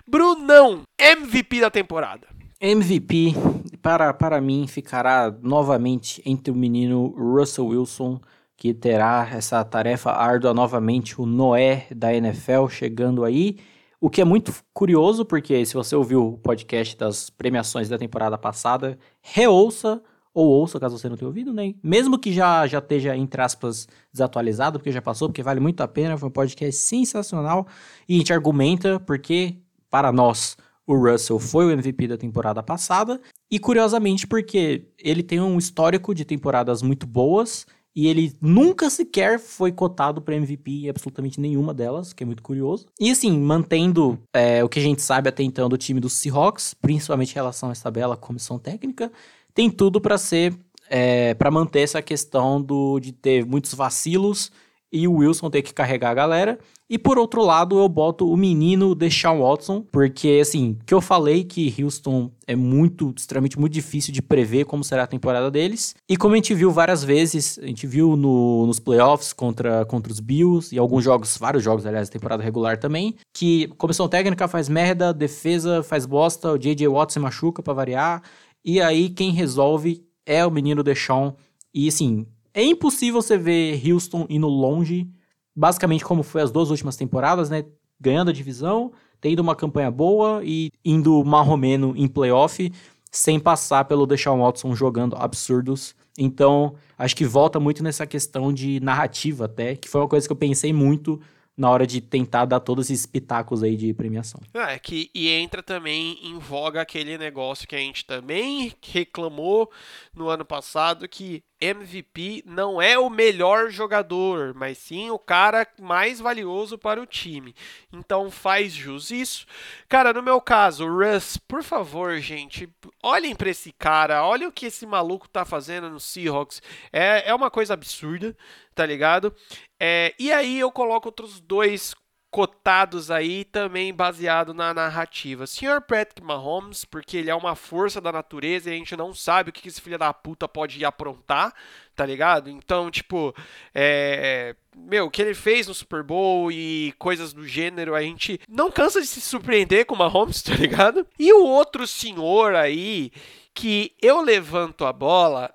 Brunão, MVP da temporada. MVP, para, para mim, ficará novamente entre o menino Russell Wilson que terá essa tarefa árdua novamente, o Noé da NFL chegando aí. O que é muito curioso, porque se você ouviu o podcast das premiações da temporada passada, reouça ou ouça, caso você não tenha ouvido, né? Mesmo que já, já esteja, entre aspas, desatualizado, porque já passou, porque vale muito a pena, foi um podcast sensacional. E a gente argumenta porque, para nós, o Russell foi o MVP da temporada passada. E curiosamente, porque ele tem um histórico de temporadas muito boas e ele nunca sequer foi cotado para MVP em absolutamente nenhuma delas, que é muito curioso. E assim, mantendo é, o que a gente sabe até então do time dos Seahawks, principalmente em relação a essa bela comissão técnica, tem tudo para ser, é, para manter essa questão do, de ter muitos vacilos e o Wilson ter que carregar a galera. E por outro lado, eu boto o menino Deshaun Watson, porque assim, que eu falei que Houston é muito, extremamente muito difícil de prever como será a temporada deles. E como a gente viu várias vezes, a gente viu no, nos playoffs contra, contra os Bills e alguns jogos, vários jogos, aliás, temporada regular também, que comissão técnica faz merda, defesa faz bosta, o J.J. Watson machuca para variar, e aí quem resolve é o menino Deshaun. E assim, é impossível você ver Houston indo longe, basicamente como foi as duas últimas temporadas, né? Ganhando a divisão, tendo uma campanha boa e indo marromeno em playoff, sem passar pelo Deshaun Watson jogando absurdos. Então, acho que volta muito nessa questão de narrativa até, que foi uma coisa que eu pensei muito na hora de tentar dar todos esses pitacos aí de premiação. Ah, é que e entra também em voga aquele negócio que a gente também reclamou no ano passado que MVP não é o melhor jogador, mas sim o cara mais valioso para o time. Então faz jus isso. Cara, no meu caso, Russ, por favor, gente, olhem para esse cara, olhem o que esse maluco tá fazendo no Seahawks. É, é uma coisa absurda, tá ligado? É, e aí eu coloco outros dois cotados aí também baseado na narrativa. Sr. Patrick Mahomes, porque ele é uma força da natureza e a gente não sabe o que esse filho da puta pode aprontar, tá ligado? Então, tipo, é, meu, o que ele fez no Super Bowl e coisas do gênero, a gente não cansa de se surpreender com o Mahomes, tá ligado? E o outro senhor aí que eu levanto a bola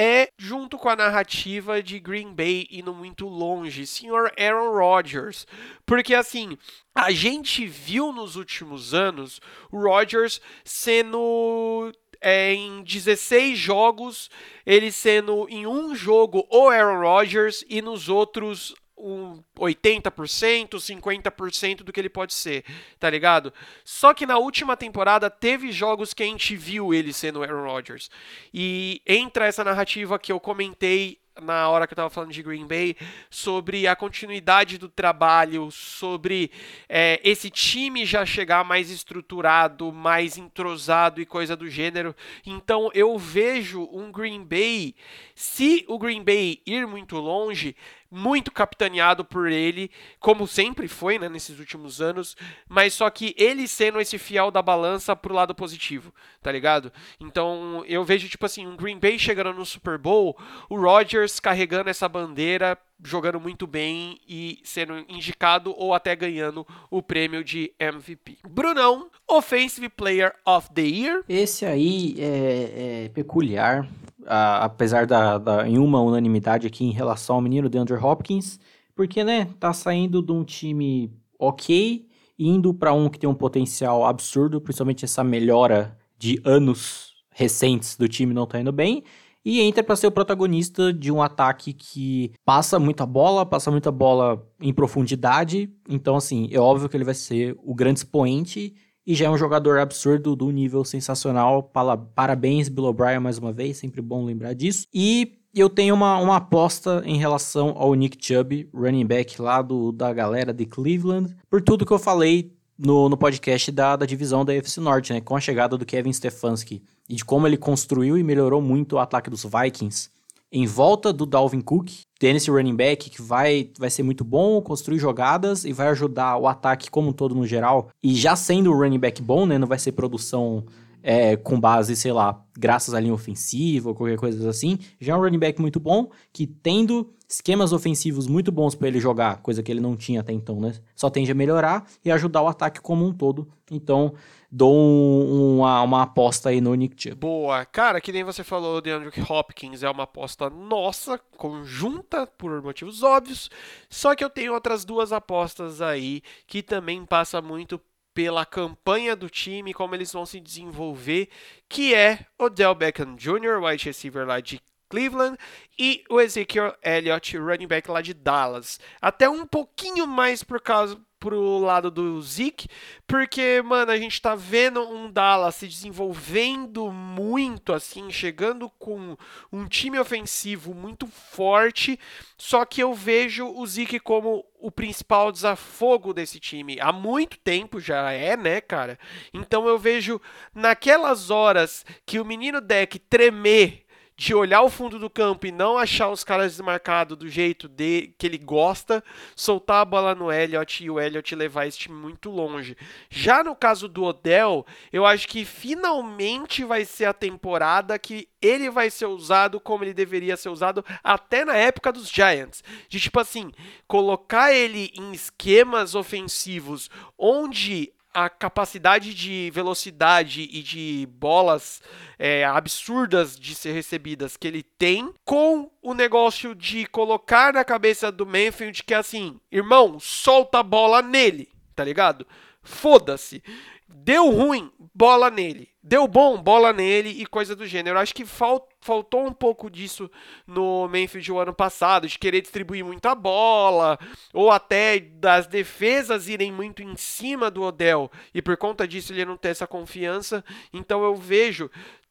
é junto com a narrativa de Green Bay indo muito longe, senhor Aaron Rodgers. Porque assim, a gente viu nos últimos anos o Rodgers sendo é, em 16 jogos, ele sendo em um jogo o Aaron Rodgers e nos outros um 80%, 50% do que ele pode ser, tá ligado? Só que na última temporada teve jogos que a gente viu ele sendo Aaron Rodgers. E entra essa narrativa que eu comentei na hora que eu estava falando de Green Bay, sobre a continuidade do trabalho, sobre é, esse time já chegar mais estruturado, mais entrosado e coisa do gênero. Então eu vejo um Green Bay, se o Green Bay ir muito longe, muito capitaneado por ele, como sempre foi né, nesses últimos anos, mas só que ele sendo esse fiel da balança pro lado positivo, tá ligado? Então eu vejo, tipo assim, um Green Bay chegando no Super Bowl, o Rodgers carregando essa bandeira, jogando muito bem e sendo indicado ou até ganhando o prêmio de MVP. Brunão, Offensive Player of the Year. Esse aí é, é peculiar a, apesar da, da, em uma unanimidade aqui em relação ao menino DeAndre Hopkins, porque, né, tá saindo de um time ok, indo para um que tem um potencial absurdo, principalmente essa melhora de anos recentes do time não tá indo bem, e entra para ser o protagonista de um ataque que passa muita bola, passa muita bola em profundidade, então, assim, é óbvio que ele vai ser o grande expoente e já é um jogador absurdo do nível sensacional. Parabéns, Bill O'Brien, mais uma vez. Sempre bom lembrar disso. E eu tenho uma, uma aposta em relação ao Nick Chubb, running back lá do, da galera de Cleveland. Por tudo que eu falei no, no podcast da, da divisão da UFC Norte, né? Com a chegada do Kevin Stefanski. E de como ele construiu e melhorou muito o ataque dos Vikings em volta do Dalvin Cook, tendo esse running back que vai, vai ser muito bom, construir jogadas e vai ajudar o ataque como um todo no geral. E já sendo um running back bom, né? Não vai ser produção é, com base, sei lá, graças à linha ofensiva ou qualquer coisa assim. Já é um running back muito bom, que tendo esquemas ofensivos muito bons para ele jogar, coisa que ele não tinha até então, né? Só tende a melhorar e ajudar o ataque como um todo. Então, dou um, uma, uma aposta aí no Nick Chubb. Boa. Cara, que nem você falou, de Andrew Hopkins é uma aposta nossa, conjunta, por motivos óbvios. Só que eu tenho outras duas apostas aí que também passa muito pela campanha do time, como eles vão se desenvolver, que é o Del Beckham Jr., wide receiver lá de Cleveland, e o Ezekiel Elliott, running back lá de Dallas. Até um pouquinho mais por causa pro lado do Zeke, porque, mano, a gente tá vendo um Dallas se desenvolvendo muito, assim, chegando com um time ofensivo muito forte, só que eu vejo o Zeke como o principal desafogo desse time. Há muito tempo já é, né, cara? Então eu vejo naquelas horas que o menino deck tremer de olhar o fundo do campo e não achar os caras desmarcados do jeito de, que ele gosta, soltar a bola no Elliott e o Elliott levar esse time muito longe. Já no caso do Odell, eu acho que finalmente vai ser a temporada que ele vai ser usado como ele deveria ser usado até na época dos Giants. De tipo assim, colocar ele em esquemas ofensivos onde a capacidade de velocidade e de bolas é, absurdas de ser recebidas que ele tem, com o negócio de colocar na cabeça do Manfield que é assim, irmão, solta a bola nele, tá ligado? Foda-se. Deu ruim, bola nele. Deu bom, bola nele e coisa do gênero. Acho que fal, faltou um pouco disso no Memphis o ano passado, de querer distribuir muita bola, ou até das defesas irem muito em cima do Odell, e por conta disso ele não ter essa confiança. Então eu vejo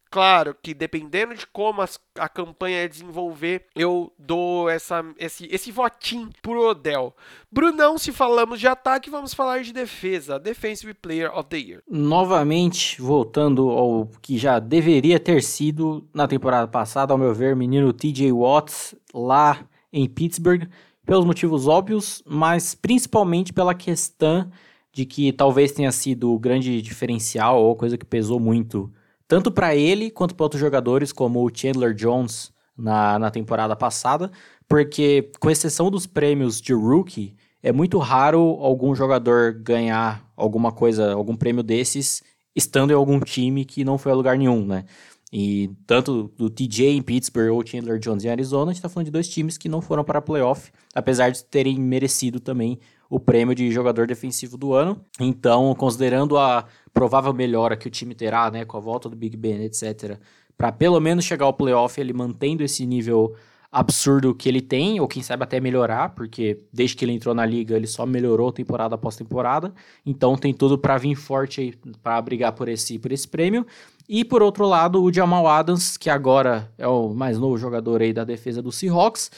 Claro que dependendo de como as, a campanha desenvolver, eu dou essa, esse, esse votinho pro Odell. Brunão, se falamos de ataque, vamos falar de defesa. Defensive Player of the Year. Novamente, voltando ao que já deveria ter sido na temporada passada, ao meu ver, menino TJ Watts, lá em Pittsburgh, pelos motivos óbvios, mas principalmente pela questão de que talvez tenha sido o grande diferencial ou coisa que pesou muito tanto para ele quanto para outros jogadores, como o Chandler Jones na, na temporada passada, porque, com exceção dos prêmios de rookie, é muito raro algum jogador ganhar alguma coisa, algum prêmio desses, estando em algum time que não foi a lugar nenhum, né? E tanto do TJ em Pittsburgh ou Chandler Jones em Arizona, a gente tá falando de dois times que não foram para a playoff, apesar de terem merecido também o prêmio de jogador defensivo do ano. Então, considerando a provável melhora que o time terá, né, com a volta do Big Ben, etc., para pelo menos chegar ao playoff ele mantendo esse nível absurdo que ele tem, ou quem sabe até melhorar, porque desde que ele entrou na liga ele só melhorou temporada após temporada. Então tem tudo para vir forte aí para brigar por esse por esse prêmio. E por outro lado, o Jamal Adams, que agora é o mais novo jogador aí da defesa do Seahawks,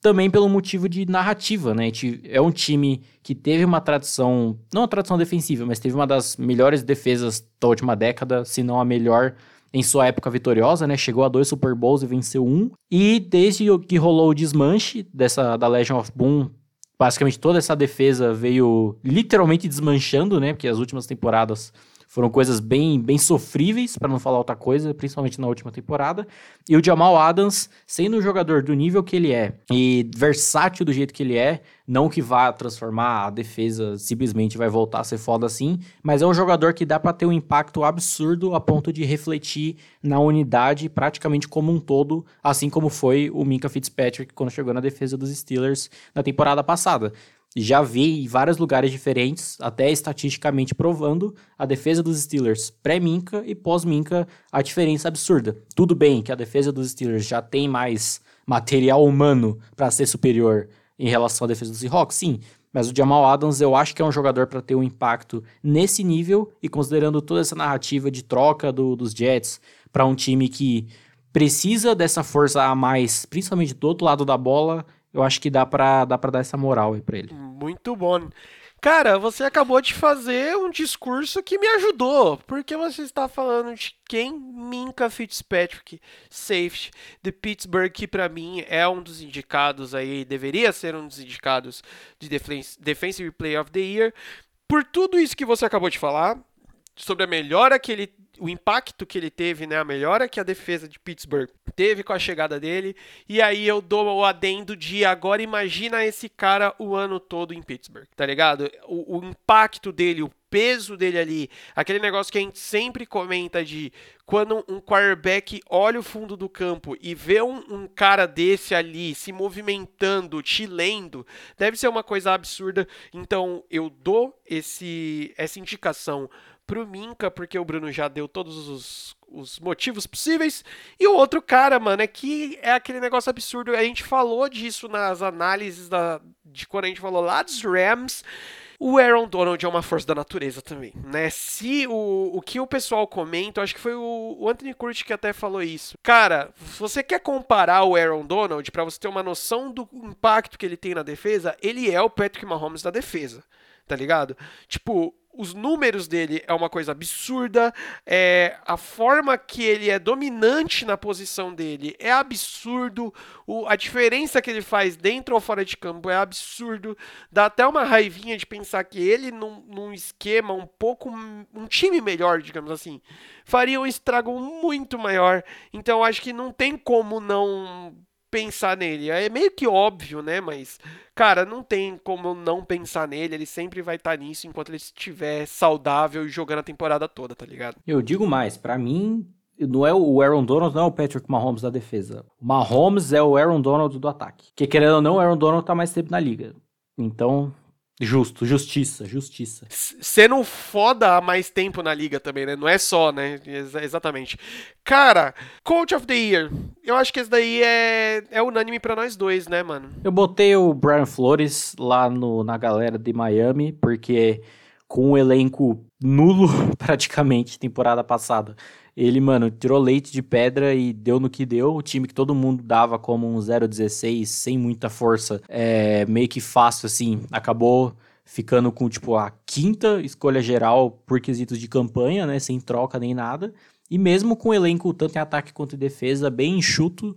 também pelo motivo de narrativa, né? É um time que teve uma tradição, não uma tradição defensiva, mas teve uma das melhores defesas da última década, se não a melhor em sua época vitoriosa, né? Chegou a dois Super Bowls e venceu um. E desde que rolou o desmanche dessa da Legion of Boom, basicamente toda essa defesa veio literalmente desmanchando, né? Porque as últimas temporadas foram coisas bem, bem sofríveis, para não falar outra coisa, principalmente na última temporada. E o Jamal Adams, sendo um jogador do nível que ele é e versátil do jeito que ele é, não que vá transformar a defesa simplesmente vai voltar a ser foda assim, mas é um jogador que dá para ter um impacto absurdo a ponto de refletir na unidade praticamente como um todo, assim como foi o Minka Fitzpatrick quando chegou na defesa dos Steelers na temporada passada já vi em vários lugares diferentes, até estatisticamente provando a defesa dos Steelers pré-Minca e pós-Minca, a diferença absurda. Tudo bem que a defesa dos Steelers já tem mais material humano para ser superior em relação à defesa dos Seahawks, sim, mas o Jamal Adams eu acho que é um jogador para ter um impacto nesse nível e considerando toda essa narrativa de troca do, dos Jets para um time que precisa dessa força a mais, principalmente do outro lado da bola, eu acho que dá pra, dá dar essa moral aí pra ele. Muito bom. Cara, você acabou de fazer um discurso que me ajudou, porque você está falando de quem? Minka Fitzpatrick, safety de Pittsburgh, que para mim é um dos indicados aí, deveria ser um dos indicados de Defensive Player of the Year. Por tudo isso que você acabou de falar, sobre a melhora que ele o impacto que ele teve, né, a melhora que a defesa de Pittsburgh teve com a chegada dele. E aí eu dou o adendo de agora imagina esse cara o ano todo em Pittsburgh, tá ligado? O, o impacto dele, o peso dele ali, aquele negócio que a gente sempre comenta de quando um quarterback olha o fundo do campo e vê um, um, cara desse ali se movimentando, te lendo, deve ser uma coisa absurda. Então eu dou esse, essa indicação pro Minca, porque o Bruno já deu todos os, os motivos possíveis. E o outro cara, mano, é que é aquele negócio absurdo. A gente falou disso nas análises da, de quando a gente falou lá dos Rams. O Aaron Donald é uma força da natureza também, né? Se o, o que o pessoal comenta, acho que foi o, o Anthony Curtis que até falou isso. Cara, você quer comparar o Aaron Donald para você ter uma noção do impacto que ele tem na defesa? Ele é o Patrick Mahomes da defesa, tá ligado? Tipo, os números dele é uma coisa absurda, é, a forma que ele é dominante na posição dele é absurdo, o, a diferença que ele faz dentro ou fora de campo é absurdo, dá até uma raivinha de pensar que ele num, num esquema um pouco, um time melhor, digamos assim, faria um estrago muito maior, então acho que não tem como não pensar nele. É meio que óbvio, né? Mas, cara, não tem como não pensar nele. Ele sempre vai estar tá nisso enquanto ele estiver saudável e jogando a temporada toda, tá ligado? Eu digo mais, para mim, não é o Aaron Donald, não é o Patrick Mahomes da defesa. O Mahomes é o Aaron Donald do ataque. Que querendo ou não, o Aaron Donald tá mais tempo na liga. Então, Justo, justiça, justiça. Sendo foda há mais tempo na liga também, né? Não é só, né? Ex exatamente. Cara, Coach of the Year. Eu acho que esse daí é, é unânime para nós dois, né, mano? Eu botei o Brian Flores lá no, na galera de Miami, porque com um elenco nulo, praticamente, temporada passada. Ele, mano, tirou leite de pedra e deu no que deu. O time que todo mundo dava como um 0-16, sem muita força, é, meio que fácil, assim, acabou ficando com, tipo, a quinta escolha geral por quesitos de campanha, né? Sem troca nem nada. E mesmo com o elenco, tanto em ataque quanto em defesa, bem enxuto,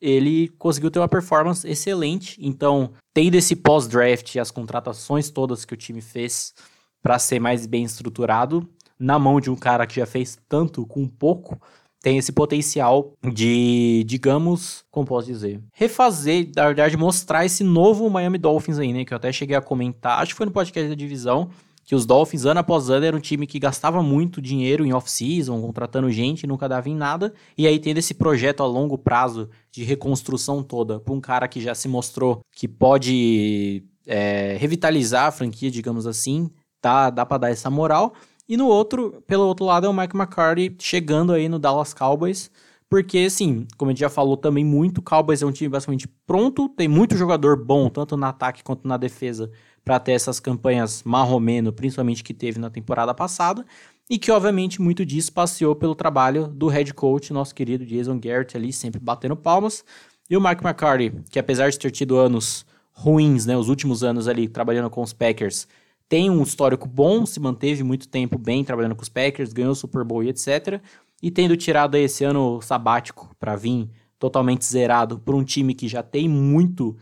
ele conseguiu ter uma performance excelente. Então, tendo esse pós-draft e as contratações todas que o time fez para ser mais bem estruturado, na mão de um cara que já fez tanto com pouco, tem esse potencial de, digamos, como posso dizer, refazer, na verdade, mostrar esse novo Miami Dolphins aí, né? Que eu até cheguei a comentar, acho que foi no podcast da divisão, que os Dolphins, ano após ano, era um time que gastava muito dinheiro em off-season, contratando gente, nunca dava em nada. E aí, tendo esse projeto a longo prazo de reconstrução toda, para um cara que já se mostrou que pode é, revitalizar a franquia, digamos assim, tá, dá para dar essa moral. E no outro, pelo outro lado, é o Mike McCarthy chegando aí no Dallas Cowboys. Porque, assim, como a gente já falou também muito, o Cowboys é um time basicamente pronto, tem muito jogador bom, tanto no ataque quanto na defesa, para ter essas campanhas marromeno, principalmente que teve na temporada passada, e que, obviamente, muito disso passeou pelo trabalho do head coach, nosso querido Jason Garrett ali, sempre batendo palmas, e o Mike McCarthy, que apesar de ter tido anos ruins, né, os últimos anos ali, trabalhando com os Packers, tem um histórico bom, se manteve muito tempo bem trabalhando com os Packers, ganhou o Super Bowl e etc. E tendo tirado esse ano sabático para vir totalmente zerado por um time que já tem muito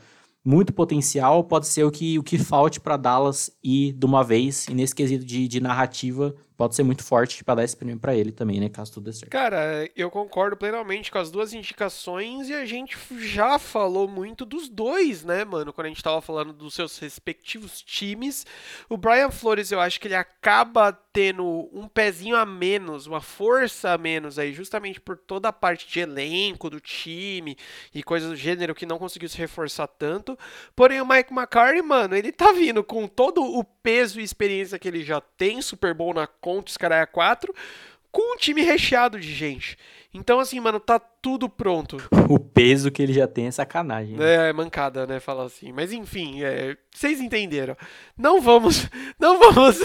muito potencial, pode ser o que, o que falte para Dallas ir de uma vez. E nesse quesito de, de narrativa, pode ser muito forte para dar esse prêmio para ele também, né? Caso tudo dê certo. Cara, eu concordo plenamente com as duas indicações e a gente já falou muito dos dois, né, mano? Quando a gente tava falando dos seus respectivos times. O Brian Flores, eu acho que ele acaba tendo um pezinho a menos, uma força a menos aí, justamente por toda a parte de elenco do time e coisas do gênero que não conseguiu se reforçar tanto. Porém, o Mike McCarthy, mano, ele tá vindo com todo o peso e experiência que ele já tem, Super Bowl na contra os caras 4, com um time recheado de gente. Então, assim, mano, tá tudo pronto. O peso que ele já tem é sacanagem. Né? É, mancada, né? Falar assim. Mas enfim, é, vocês entenderam. Não vamos. Não vamos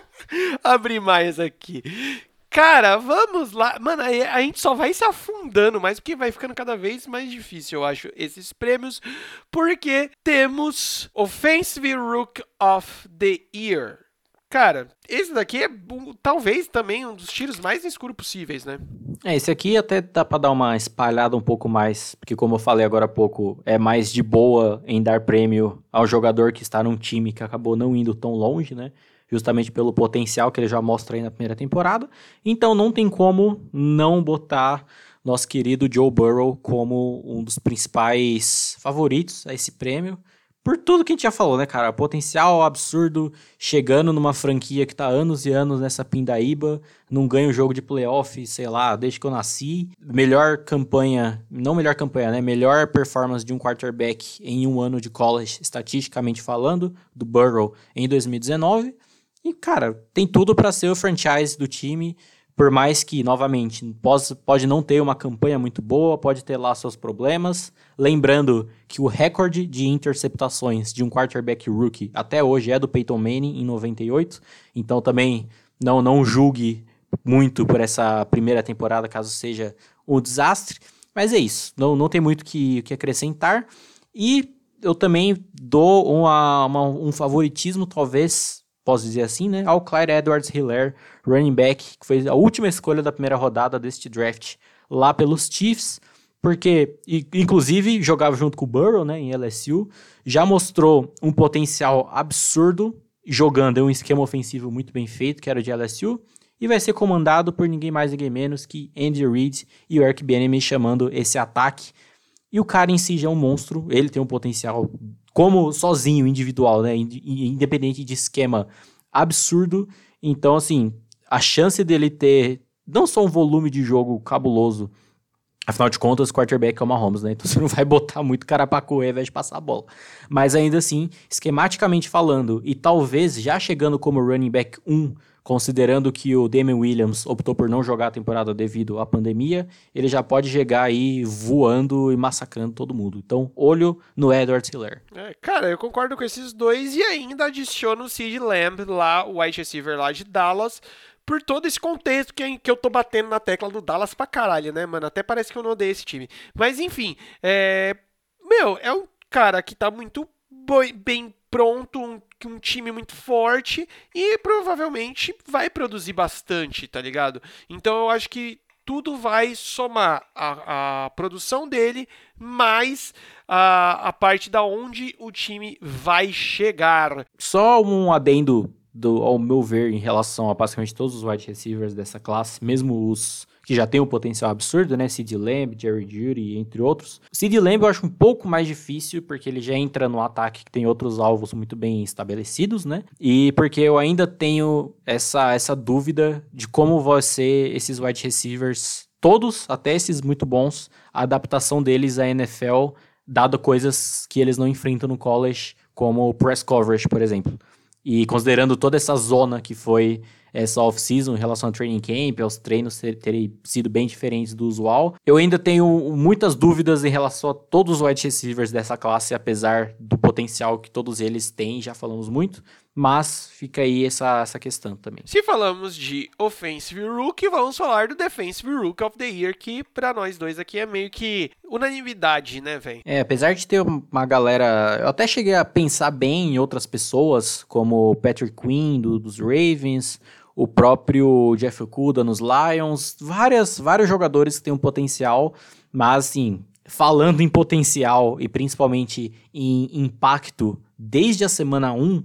abrir mais aqui. Cara, vamos lá. Mano, a gente só vai se afundando mais, porque vai ficando cada vez mais difícil, eu acho, esses prêmios. Porque temos Offensive Rook of the Year. Cara, esse daqui é talvez também um dos tiros mais escuros possíveis, né? É, esse aqui até dá pra dar uma espalhada um pouco mais, porque como eu falei agora há pouco, é mais de boa em dar prêmio ao jogador que está num time que acabou não indo tão longe, né? Justamente pelo potencial que ele já mostra aí na primeira temporada. Então não tem como não botar nosso querido Joe Burrow como um dos principais favoritos a esse prêmio por tudo que a gente já falou, né, cara? Potencial absurdo, chegando numa franquia que tá anos e anos nessa pindaíba, não ganha o jogo de playoff, sei lá, desde que eu nasci. Melhor campanha, não melhor campanha, né? Melhor performance de um quarterback em um ano de college, estatisticamente falando, do Burrow em 2019. E, cara, tem tudo para ser o franchise do time por mais que, novamente, pode, pode não ter uma campanha muito boa, pode ter lá seus problemas. Lembrando que o recorde de interceptações de um quarterback rookie até hoje é do Peyton Manning, em 98. Então também não, não julgue muito por essa primeira temporada, caso seja um desastre. Mas é isso, não, não tem muito que, que acrescentar. E eu também dou uma, uma, um favoritismo, talvez posso dizer assim, né, ao Clyde Edwards-Helaire, running back, que foi a última escolha da primeira rodada deste draft lá pelos Chiefs, porque, inclusive, jogava junto com o Burrow, né, em LSU, já mostrou um potencial absurdo jogando em um esquema ofensivo muito bem feito, que era o de LSU, e vai ser comandado por ninguém mais, ninguém menos que Andy Reid e o Eric Bieniemy chamando esse ataque. E o cara em si já é um monstro, ele tem um potencial como sozinho, individual, né? Independente de esquema absurdo. Então, assim, a chance dele ter não só um volume de jogo cabuloso, afinal de contas, quarterback é o Mahomes, né? Então você não vai botar muito cara pra correr ao invés de passar a bola. Mas ainda assim, esquematicamente falando, e talvez já chegando como running back 1 considerando que o Damian Williams optou por não jogar a temporada devido à pandemia, ele já pode chegar aí voando e massacrando todo mundo. Então, olho no Edward Hiller. É, cara, eu concordo com esses dois e ainda adiciono o Sid Lamb lá, o wide receiver lá de Dallas, por todo esse contexto que, que eu tô batendo na tecla do Dallas pra caralho, né, mano? Até parece que eu não odeio esse time. Mas, enfim, é... Meu, é um cara que tá muito bem pronto, um, um, time muito forte e provavelmente vai produzir bastante, tá ligado? Então eu acho que tudo vai somar a, a produção dele mais a, a parte da onde o time vai chegar. Só um adendo do, ao meu ver em relação a basicamente todos os wide receivers dessa classe, mesmo os que já tem um potencial absurdo, né? Sid Lamb, Jerry Judy, entre outros. Sid Lamb eu acho um pouco mais difícil, porque ele já entra no ataque que tem outros alvos muito bem estabelecidos, né? E porque eu ainda tenho essa, essa dúvida de como vão ser esses wide receivers, todos, até esses muito bons, a adaptação deles à NFL, dado coisas que eles não enfrentam no college, como press coverage, por exemplo. E considerando toda essa zona que foi essa off-season em relação ao training camp, aos treinos terem sido bem diferentes do usual. Eu ainda tenho muitas dúvidas em relação a todos os wide receivers dessa classe, apesar do potencial que todos eles têm, já falamos muito. Mas fica aí essa, essa questão também. Se falamos de Offensive Rookie, vamos falar do Defensive Rookie of the Year, que para nós dois aqui é meio que unanimidade, né, velho? É, apesar de ter uma galera. Eu até cheguei a pensar bem em outras pessoas, como o Patrick Quinn do, dos Ravens, o próprio Jeff Okuda nos Lions, várias, vários jogadores que têm um potencial, mas assim, falando em potencial e principalmente em impacto desde a semana 1,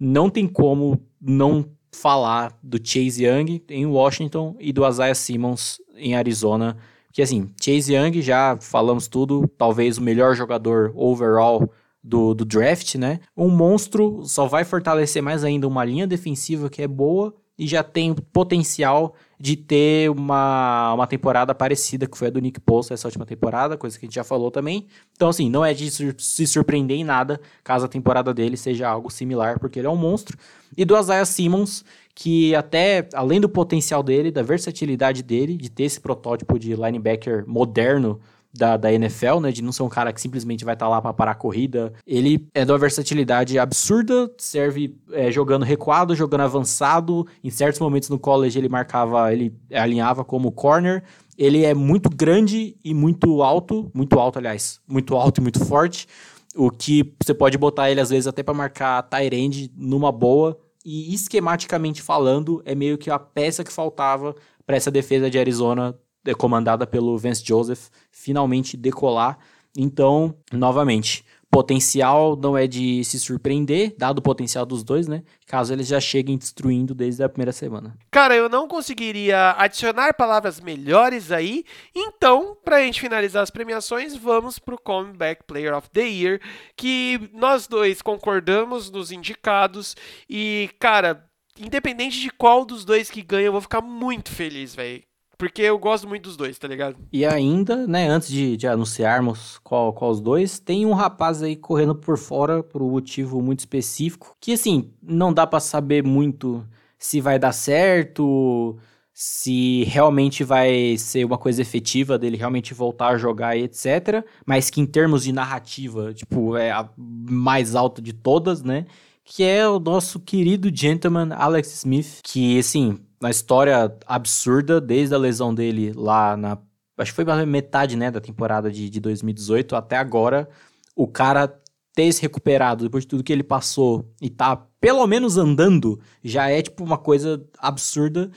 não tem como não falar do Chase Young em Washington e do Isaiah Simmons em Arizona. Que assim, Chase Young, já falamos tudo, talvez o melhor jogador overall do, do draft, né? Um monstro só vai fortalecer mais ainda uma linha defensiva que é boa e já tem potencial de ter uma, uma temporada parecida que foi a do Nick Post essa última temporada, coisa que a gente já falou também. Então, assim, não é de se surpreender em nada caso a temporada dele seja algo similar, porque ele é um monstro. E do Isaiah Simmons, que até, além do potencial dele, da versatilidade dele, de ter esse protótipo de linebacker moderno da, da NFL, né? De não ser um cara que simplesmente vai estar tá lá para parar a corrida. Ele é de uma versatilidade absurda, serve é, jogando recuado, jogando avançado. Em certos momentos no college ele marcava, ele alinhava como corner. Ele é muito grande e muito alto, muito alto, aliás, muito alto e muito forte. O que você pode botar ele às vezes até para marcar end numa boa. E esquematicamente falando, é meio que a peça que faltava para essa defesa de Arizona comandada pelo Vance Joseph, finalmente decolar. Então, novamente, potencial não é de se surpreender, dado o potencial dos dois, né? Caso eles já cheguem destruindo desde a primeira semana. Cara, eu não conseguiria adicionar palavras melhores aí. Então, pra gente finalizar as premiações, vamos pro Comeback Player of the Year, que nós dois concordamos nos indicados e, cara, independente de qual dos dois que ganha, eu vou ficar muito feliz, velho. Porque eu gosto muito dos dois, tá ligado? E ainda, né, antes de, de anunciarmos qual, qual os dois, tem um rapaz aí correndo por fora por um motivo muito específico. Que assim, não dá para saber muito se vai dar certo, se realmente vai ser uma coisa efetiva dele realmente voltar a jogar e etc. Mas que em termos de narrativa, tipo, é a mais alta de todas, né? Que é o nosso querido gentleman Alex Smith, que assim, na história absurda, desde a lesão dele lá na. Acho que foi metade né, da temporada de, de 2018 até agora. O cara ter se recuperado depois de tudo que ele passou e tá pelo menos andando, já é tipo uma coisa absurda.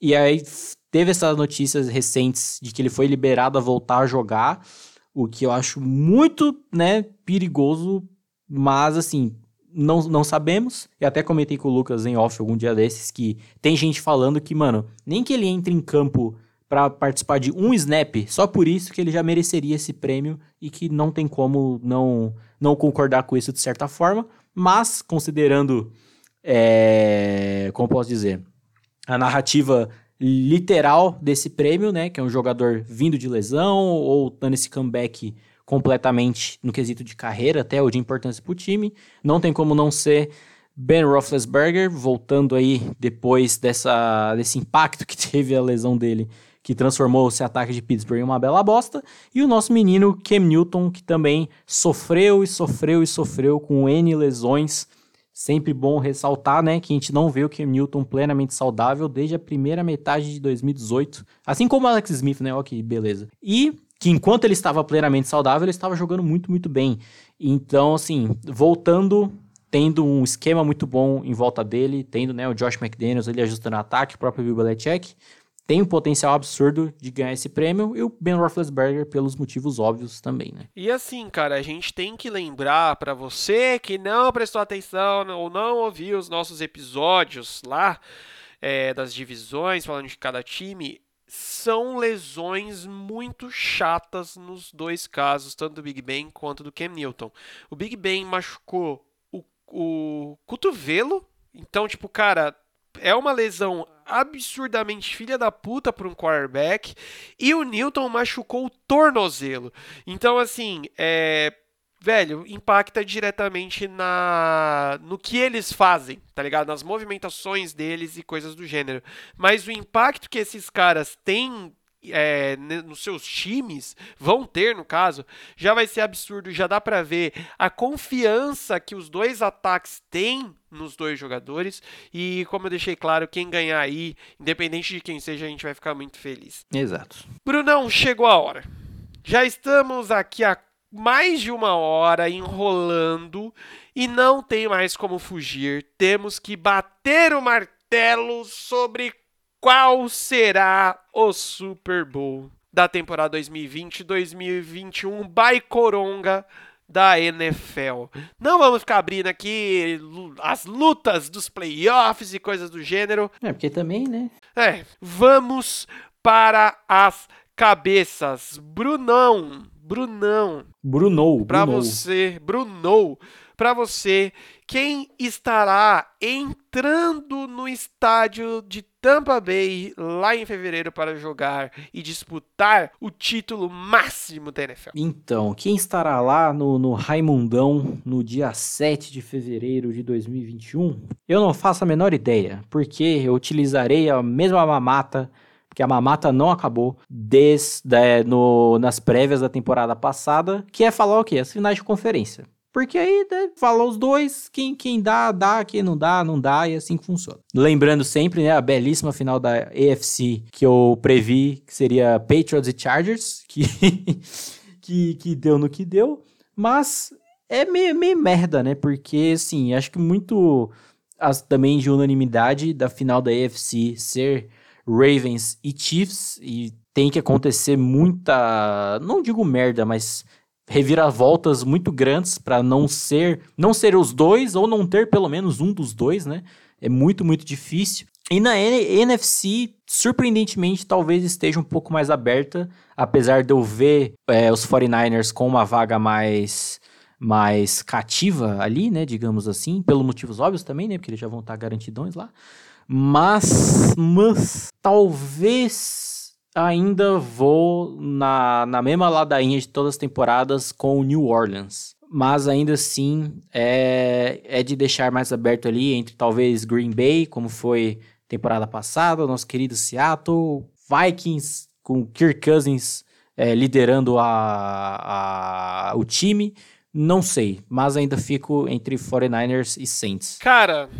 E aí teve essas notícias recentes de que ele foi liberado a voltar a jogar, o que eu acho muito, né, perigoso, mas assim, não, não sabemos. Eu até comentei com o Lucas em off algum dia desses que tem gente falando que, mano, nem que ele entre em campo para participar de um snap, só por isso que ele já mereceria esse prêmio e que não tem como não não concordar com isso de certa forma, mas considerando é, como posso dizer, a narrativa literal desse prêmio, né, que é um jogador vindo de lesão ou dando esse comeback completamente no quesito de carreira até ou de importância para o time. Não tem como não ser Ben Roethlisberger, voltando aí depois dessa, desse impacto que teve a lesão dele, que transformou esse ataque de Pittsburgh em uma bela bosta. E o nosso menino Cam Newton, que também sofreu e sofreu e sofreu com N lesões. Sempre bom ressaltar, né, que a gente não vê o Cam Newton plenamente saudável desde a primeira metade de 2018. Assim como o Alex Smith, né, ok, beleza. E que enquanto ele estava plenamente saudável, ele estava jogando muito, muito bem. Então, assim, voltando, tendo um esquema muito bom em volta dele, tendo né, o Josh McDaniels ele ajustando o ataque, o próprio Bill Belichick, tem um potencial absurdo de ganhar esse prêmio e o Ben Roethlisberger pelos motivos óbvios também, né? E assim, cara, a gente tem que lembrar para você que não prestou atenção ou não ouviu os nossos episódios lá é, das divisões, falando de cada time, são lesões muito chatas nos dois casos, tanto do Big Ben quanto do Cam Newton. O Big Ben machucou o, o cotovelo, então, tipo, cara, é uma lesão absurdamente filha da puta para um quarterback. E o Newton machucou o tornozelo. Então, assim, é, velho, impacta diretamente na no que eles fazem, tá ligado? Nas movimentações deles e coisas do gênero. Mas o impacto que esses caras têm é, nos seus times, vão ter no caso, já vai ser absurdo. Já dá para ver a confiança que os dois ataques têm nos dois jogadores. E como eu deixei claro, quem ganhar aí, independente de quem seja, a gente vai ficar muito feliz. Exato. Brunão, chegou a hora. Já estamos aqui há mais de uma hora enrolando e não tem mais como fugir. Temos que bater o martelo sobre qual será o Super Bowl da temporada 2020-2021 by Coronga da NFL. Não vamos ficar abrindo aqui as lutas dos playoffs e coisas do gênero. É, porque também, né? É, vamos para as cabeças. Brunão, Brunão. Brunou. Para você, Brunou. Para você, quem estará entrando no estádio de Tampa Bay lá em fevereiro para jogar e disputar o título máximo da NFL? Então, quem estará lá no, no Raimundão no dia 7 de fevereiro de 2021? Eu não faço a menor ideia, porque eu utilizarei a mesma mamata porque a mamata não acabou desde é, no, nas prévias da temporada passada, que é falar o quê? As finais de conferência. Porque aí né, fala os dois, quem, quem dá, dá, quem não dá, não dá, e assim que funciona. Lembrando sempre, né, a belíssima final da AFC que eu previ que seria Patriots e Chargers, que, que, que deu no que deu, mas é meio, meio merda, né? Porque, assim, acho que muito as, também de unanimidade da final da AFC ser Ravens e Chiefs e tem que acontecer muita, não digo merda, mas reviravoltas muito grandes para não ser, não ser os dois ou não ter pelo menos um dos dois, né? É muito, muito difícil. E na NFC, surpreendentemente, talvez esteja um pouco mais aberta, apesar de eu ver é, os 49ers com uma vaga mais mais cativa ali, né, digamos assim, pelos motivos óbvios também, né, porque eles já vão estar garantidões lá. Mas, mas talvez ainda vou na, na mesma ladainha de todas as temporadas com o New Orleans. Mas ainda assim é, é de deixar mais aberto ali entre talvez Green Bay, como foi temporada passada, nosso querido Seattle, Vikings com Kirk Cousins é, liderando a, a, o time. Não sei, mas ainda fico entre 49ers e Saints. Cara,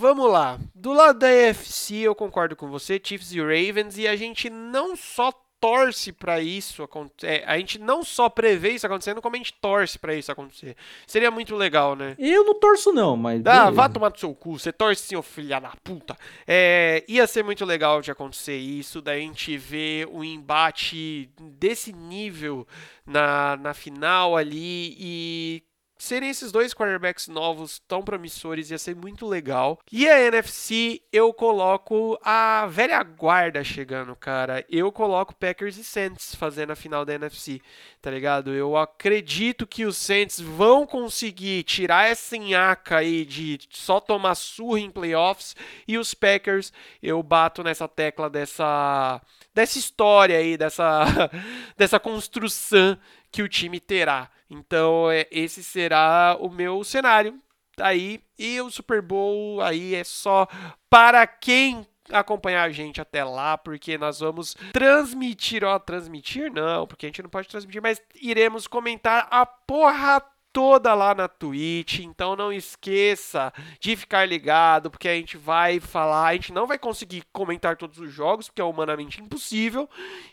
vamos lá. Do lado da AFC, eu concordo com você, Chiefs e Ravens, e a gente não só torce para isso acontecer. É, a gente não só prevê isso acontecendo, como a gente torce para isso acontecer. Seria muito legal, né? Eu não torço, não, mas. Ah, vá tomar no seu cu. Você torce sim, ô filha da puta. É, ia ser muito legal de acontecer isso, da gente ver um embate desse nível na, na final ali e serem esses dois quarterbacks novos tão promissores ia ser muito legal. E a NFC, eu coloco a velha guarda chegando, cara. Eu coloco Packers e Saints fazendo a final da NFC, tá ligado? Eu acredito que os Saints vão conseguir tirar essa nhaca aí de só tomar surra em playoffs e os Packers, eu bato nessa tecla dessa dessa história aí, dessa dessa construção que o time terá. Então, é, esse será o meu cenário aí. E o Super Bowl aí é só para quem acompanhar a gente até lá, porque nós vamos transmitir, ó, transmitir não, porque a gente não pode transmitir, mas iremos comentar a porra toda lá na Twitch, então não esqueça de ficar ligado, porque a gente vai falar, a gente não vai conseguir comentar todos os jogos, porque é humanamente impossível,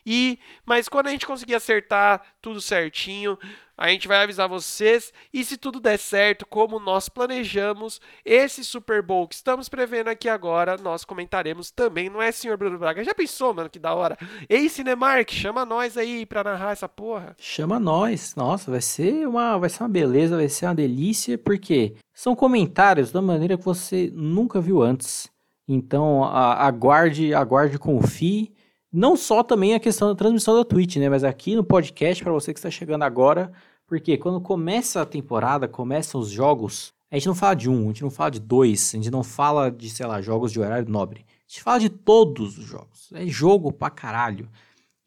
e mas quando a gente conseguir acertar tudo certinho, a gente vai avisar vocês e se tudo der certo, como nós planejamos, esse Super Bowl que estamos prevendo aqui agora, nós comentaremos também, não é, senhor Bruno Braga? Já pensou, mano, que da hora? Ei, Cinemark, chama nós aí pra narrar essa porra. Chama nós. Nossa, vai ser uma, vai ser uma beleza, vai ser uma delícia, porque são comentários da maneira que você nunca viu antes. Então, aguarde, aguarde, confie. Não só também a questão da transmissão da Twitch, né? Mas aqui no podcast, para você que está chegando agora, porque quando começa a temporada, começam os jogos, a gente não fala de um, a gente não fala de dois, a gente não fala de, sei lá, jogos de horário nobre. A gente fala de todos os jogos. É jogo pra caralho.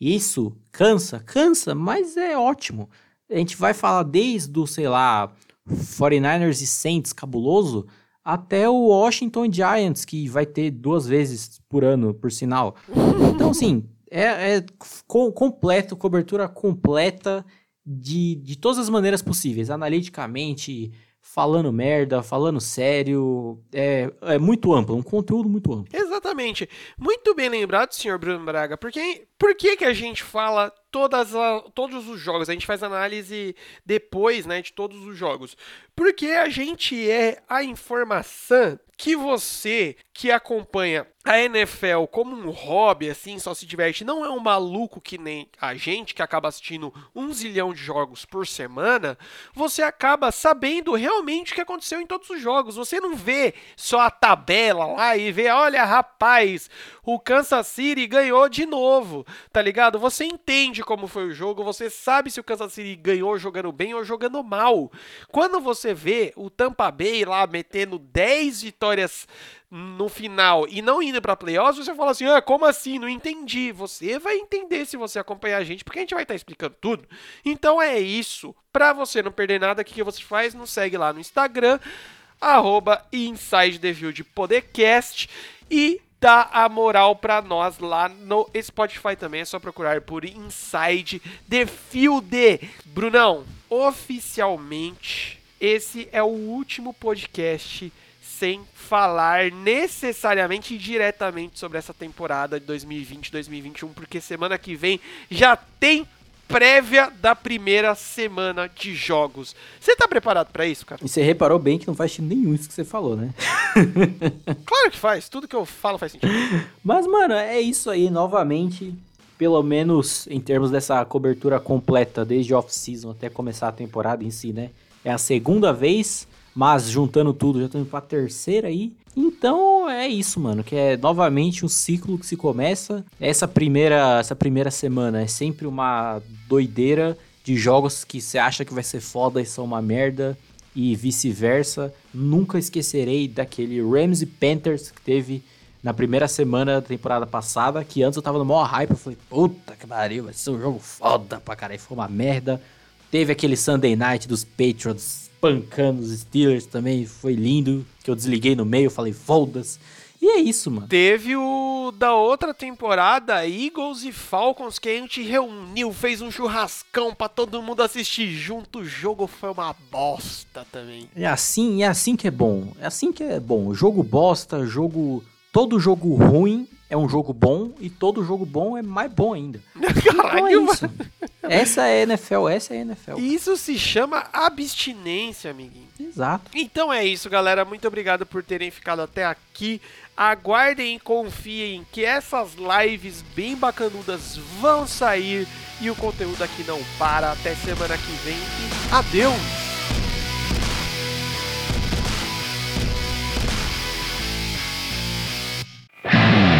Isso cansa, cansa, mas é ótimo. A gente vai falar desde o, sei lá, 49ers e Saints cabuloso, até o Washington Giants, que vai ter duas vezes por ano, por sinal. Então, assim, é, é completo, cobertura completa de, de todas as maneiras possíveis, analiticamente, falando merda, falando sério. É, é muito amplo, um conteúdo muito amplo. Exatamente. Muito bem lembrado, senhor Bruno Braga. Porque, por que, que a gente fala todas a, todos os jogos? A gente faz análise depois né, de todos os jogos. Porque a gente é a informação que você que acompanha a NFL como um hobby, assim, só se diverte, não é um maluco que nem a gente que acaba assistindo um zilhão de jogos por semana, você acaba sabendo realmente o que aconteceu em todos os jogos. Você não vê só a tabela lá e vê, olha, rapaz, o Kansas City ganhou de novo, tá ligado? Você entende como foi o jogo, você sabe se o Kansas City ganhou jogando bem ou jogando mal. Quando você vê o Tampa Bay lá metendo 10 vitórias no final e não indo para playoffs, você fala assim: "Ah, como assim? Não entendi". Você vai entender se você acompanhar a gente, porque a gente vai estar tá explicando tudo. Então é isso. Para você não perder nada, o que, você faz? Nos segue lá no Instagram arroba de Podcast e dá a moral para nós lá no Spotify também. É só procurar por Inside the Field. Brunão, oficialmente, esse é o último podcast sem falar necessariamente e diretamente sobre essa temporada de 2020-2021, porque semana que vem já tem prévia da primeira semana de jogos. Você tá preparado para isso, cara? E você reparou bem que não faz sentido nenhum isso que você falou, né? claro que faz, tudo que eu falo faz sentido. Mas, mano, é isso aí, novamente. Pelo menos em termos dessa cobertura completa, desde off-season até começar a temporada em si, né? É a segunda vez mas juntando tudo, já estamos para a terceira aí. Então é isso, mano, que é novamente um ciclo que se começa. Essa primeira, essa primeira semana é sempre uma doideira de jogos que você acha que vai ser foda e são uma merda e vice-versa. Nunca esquecerei daquele Rams e Panthers que teve na primeira semana da temporada passada, que antes eu tava no maior hype, eu falei, puta que pariu, vai ser um jogo foda pra caralho, foi uma merda. Teve aquele Sunday Night dos Patriots pancando os Steelers também, foi lindo, que eu desliguei no meio, falei, foda-se. E é isso, mano. Teve o da outra temporada, Eagles e Falcons, que a gente reuniu, fez um churrascão para todo mundo assistir junto. O jogo foi uma bosta também. É assim, é assim que é bom. É assim que é bom. Jogo bosta, jogo. Todo jogo ruim é um jogo bom e todo jogo bom é mais bom ainda. Caralho, então é isso. Essa é NFL, essa é NFL. Isso se chama abstinência, amiguinho. Exato. Então é isso, galera. Muito obrigado por terem ficado até aqui. Aguardem e confiem que essas lives bem bacanudas vão sair e o conteúdo aqui não para. Até semana que vem e adeus!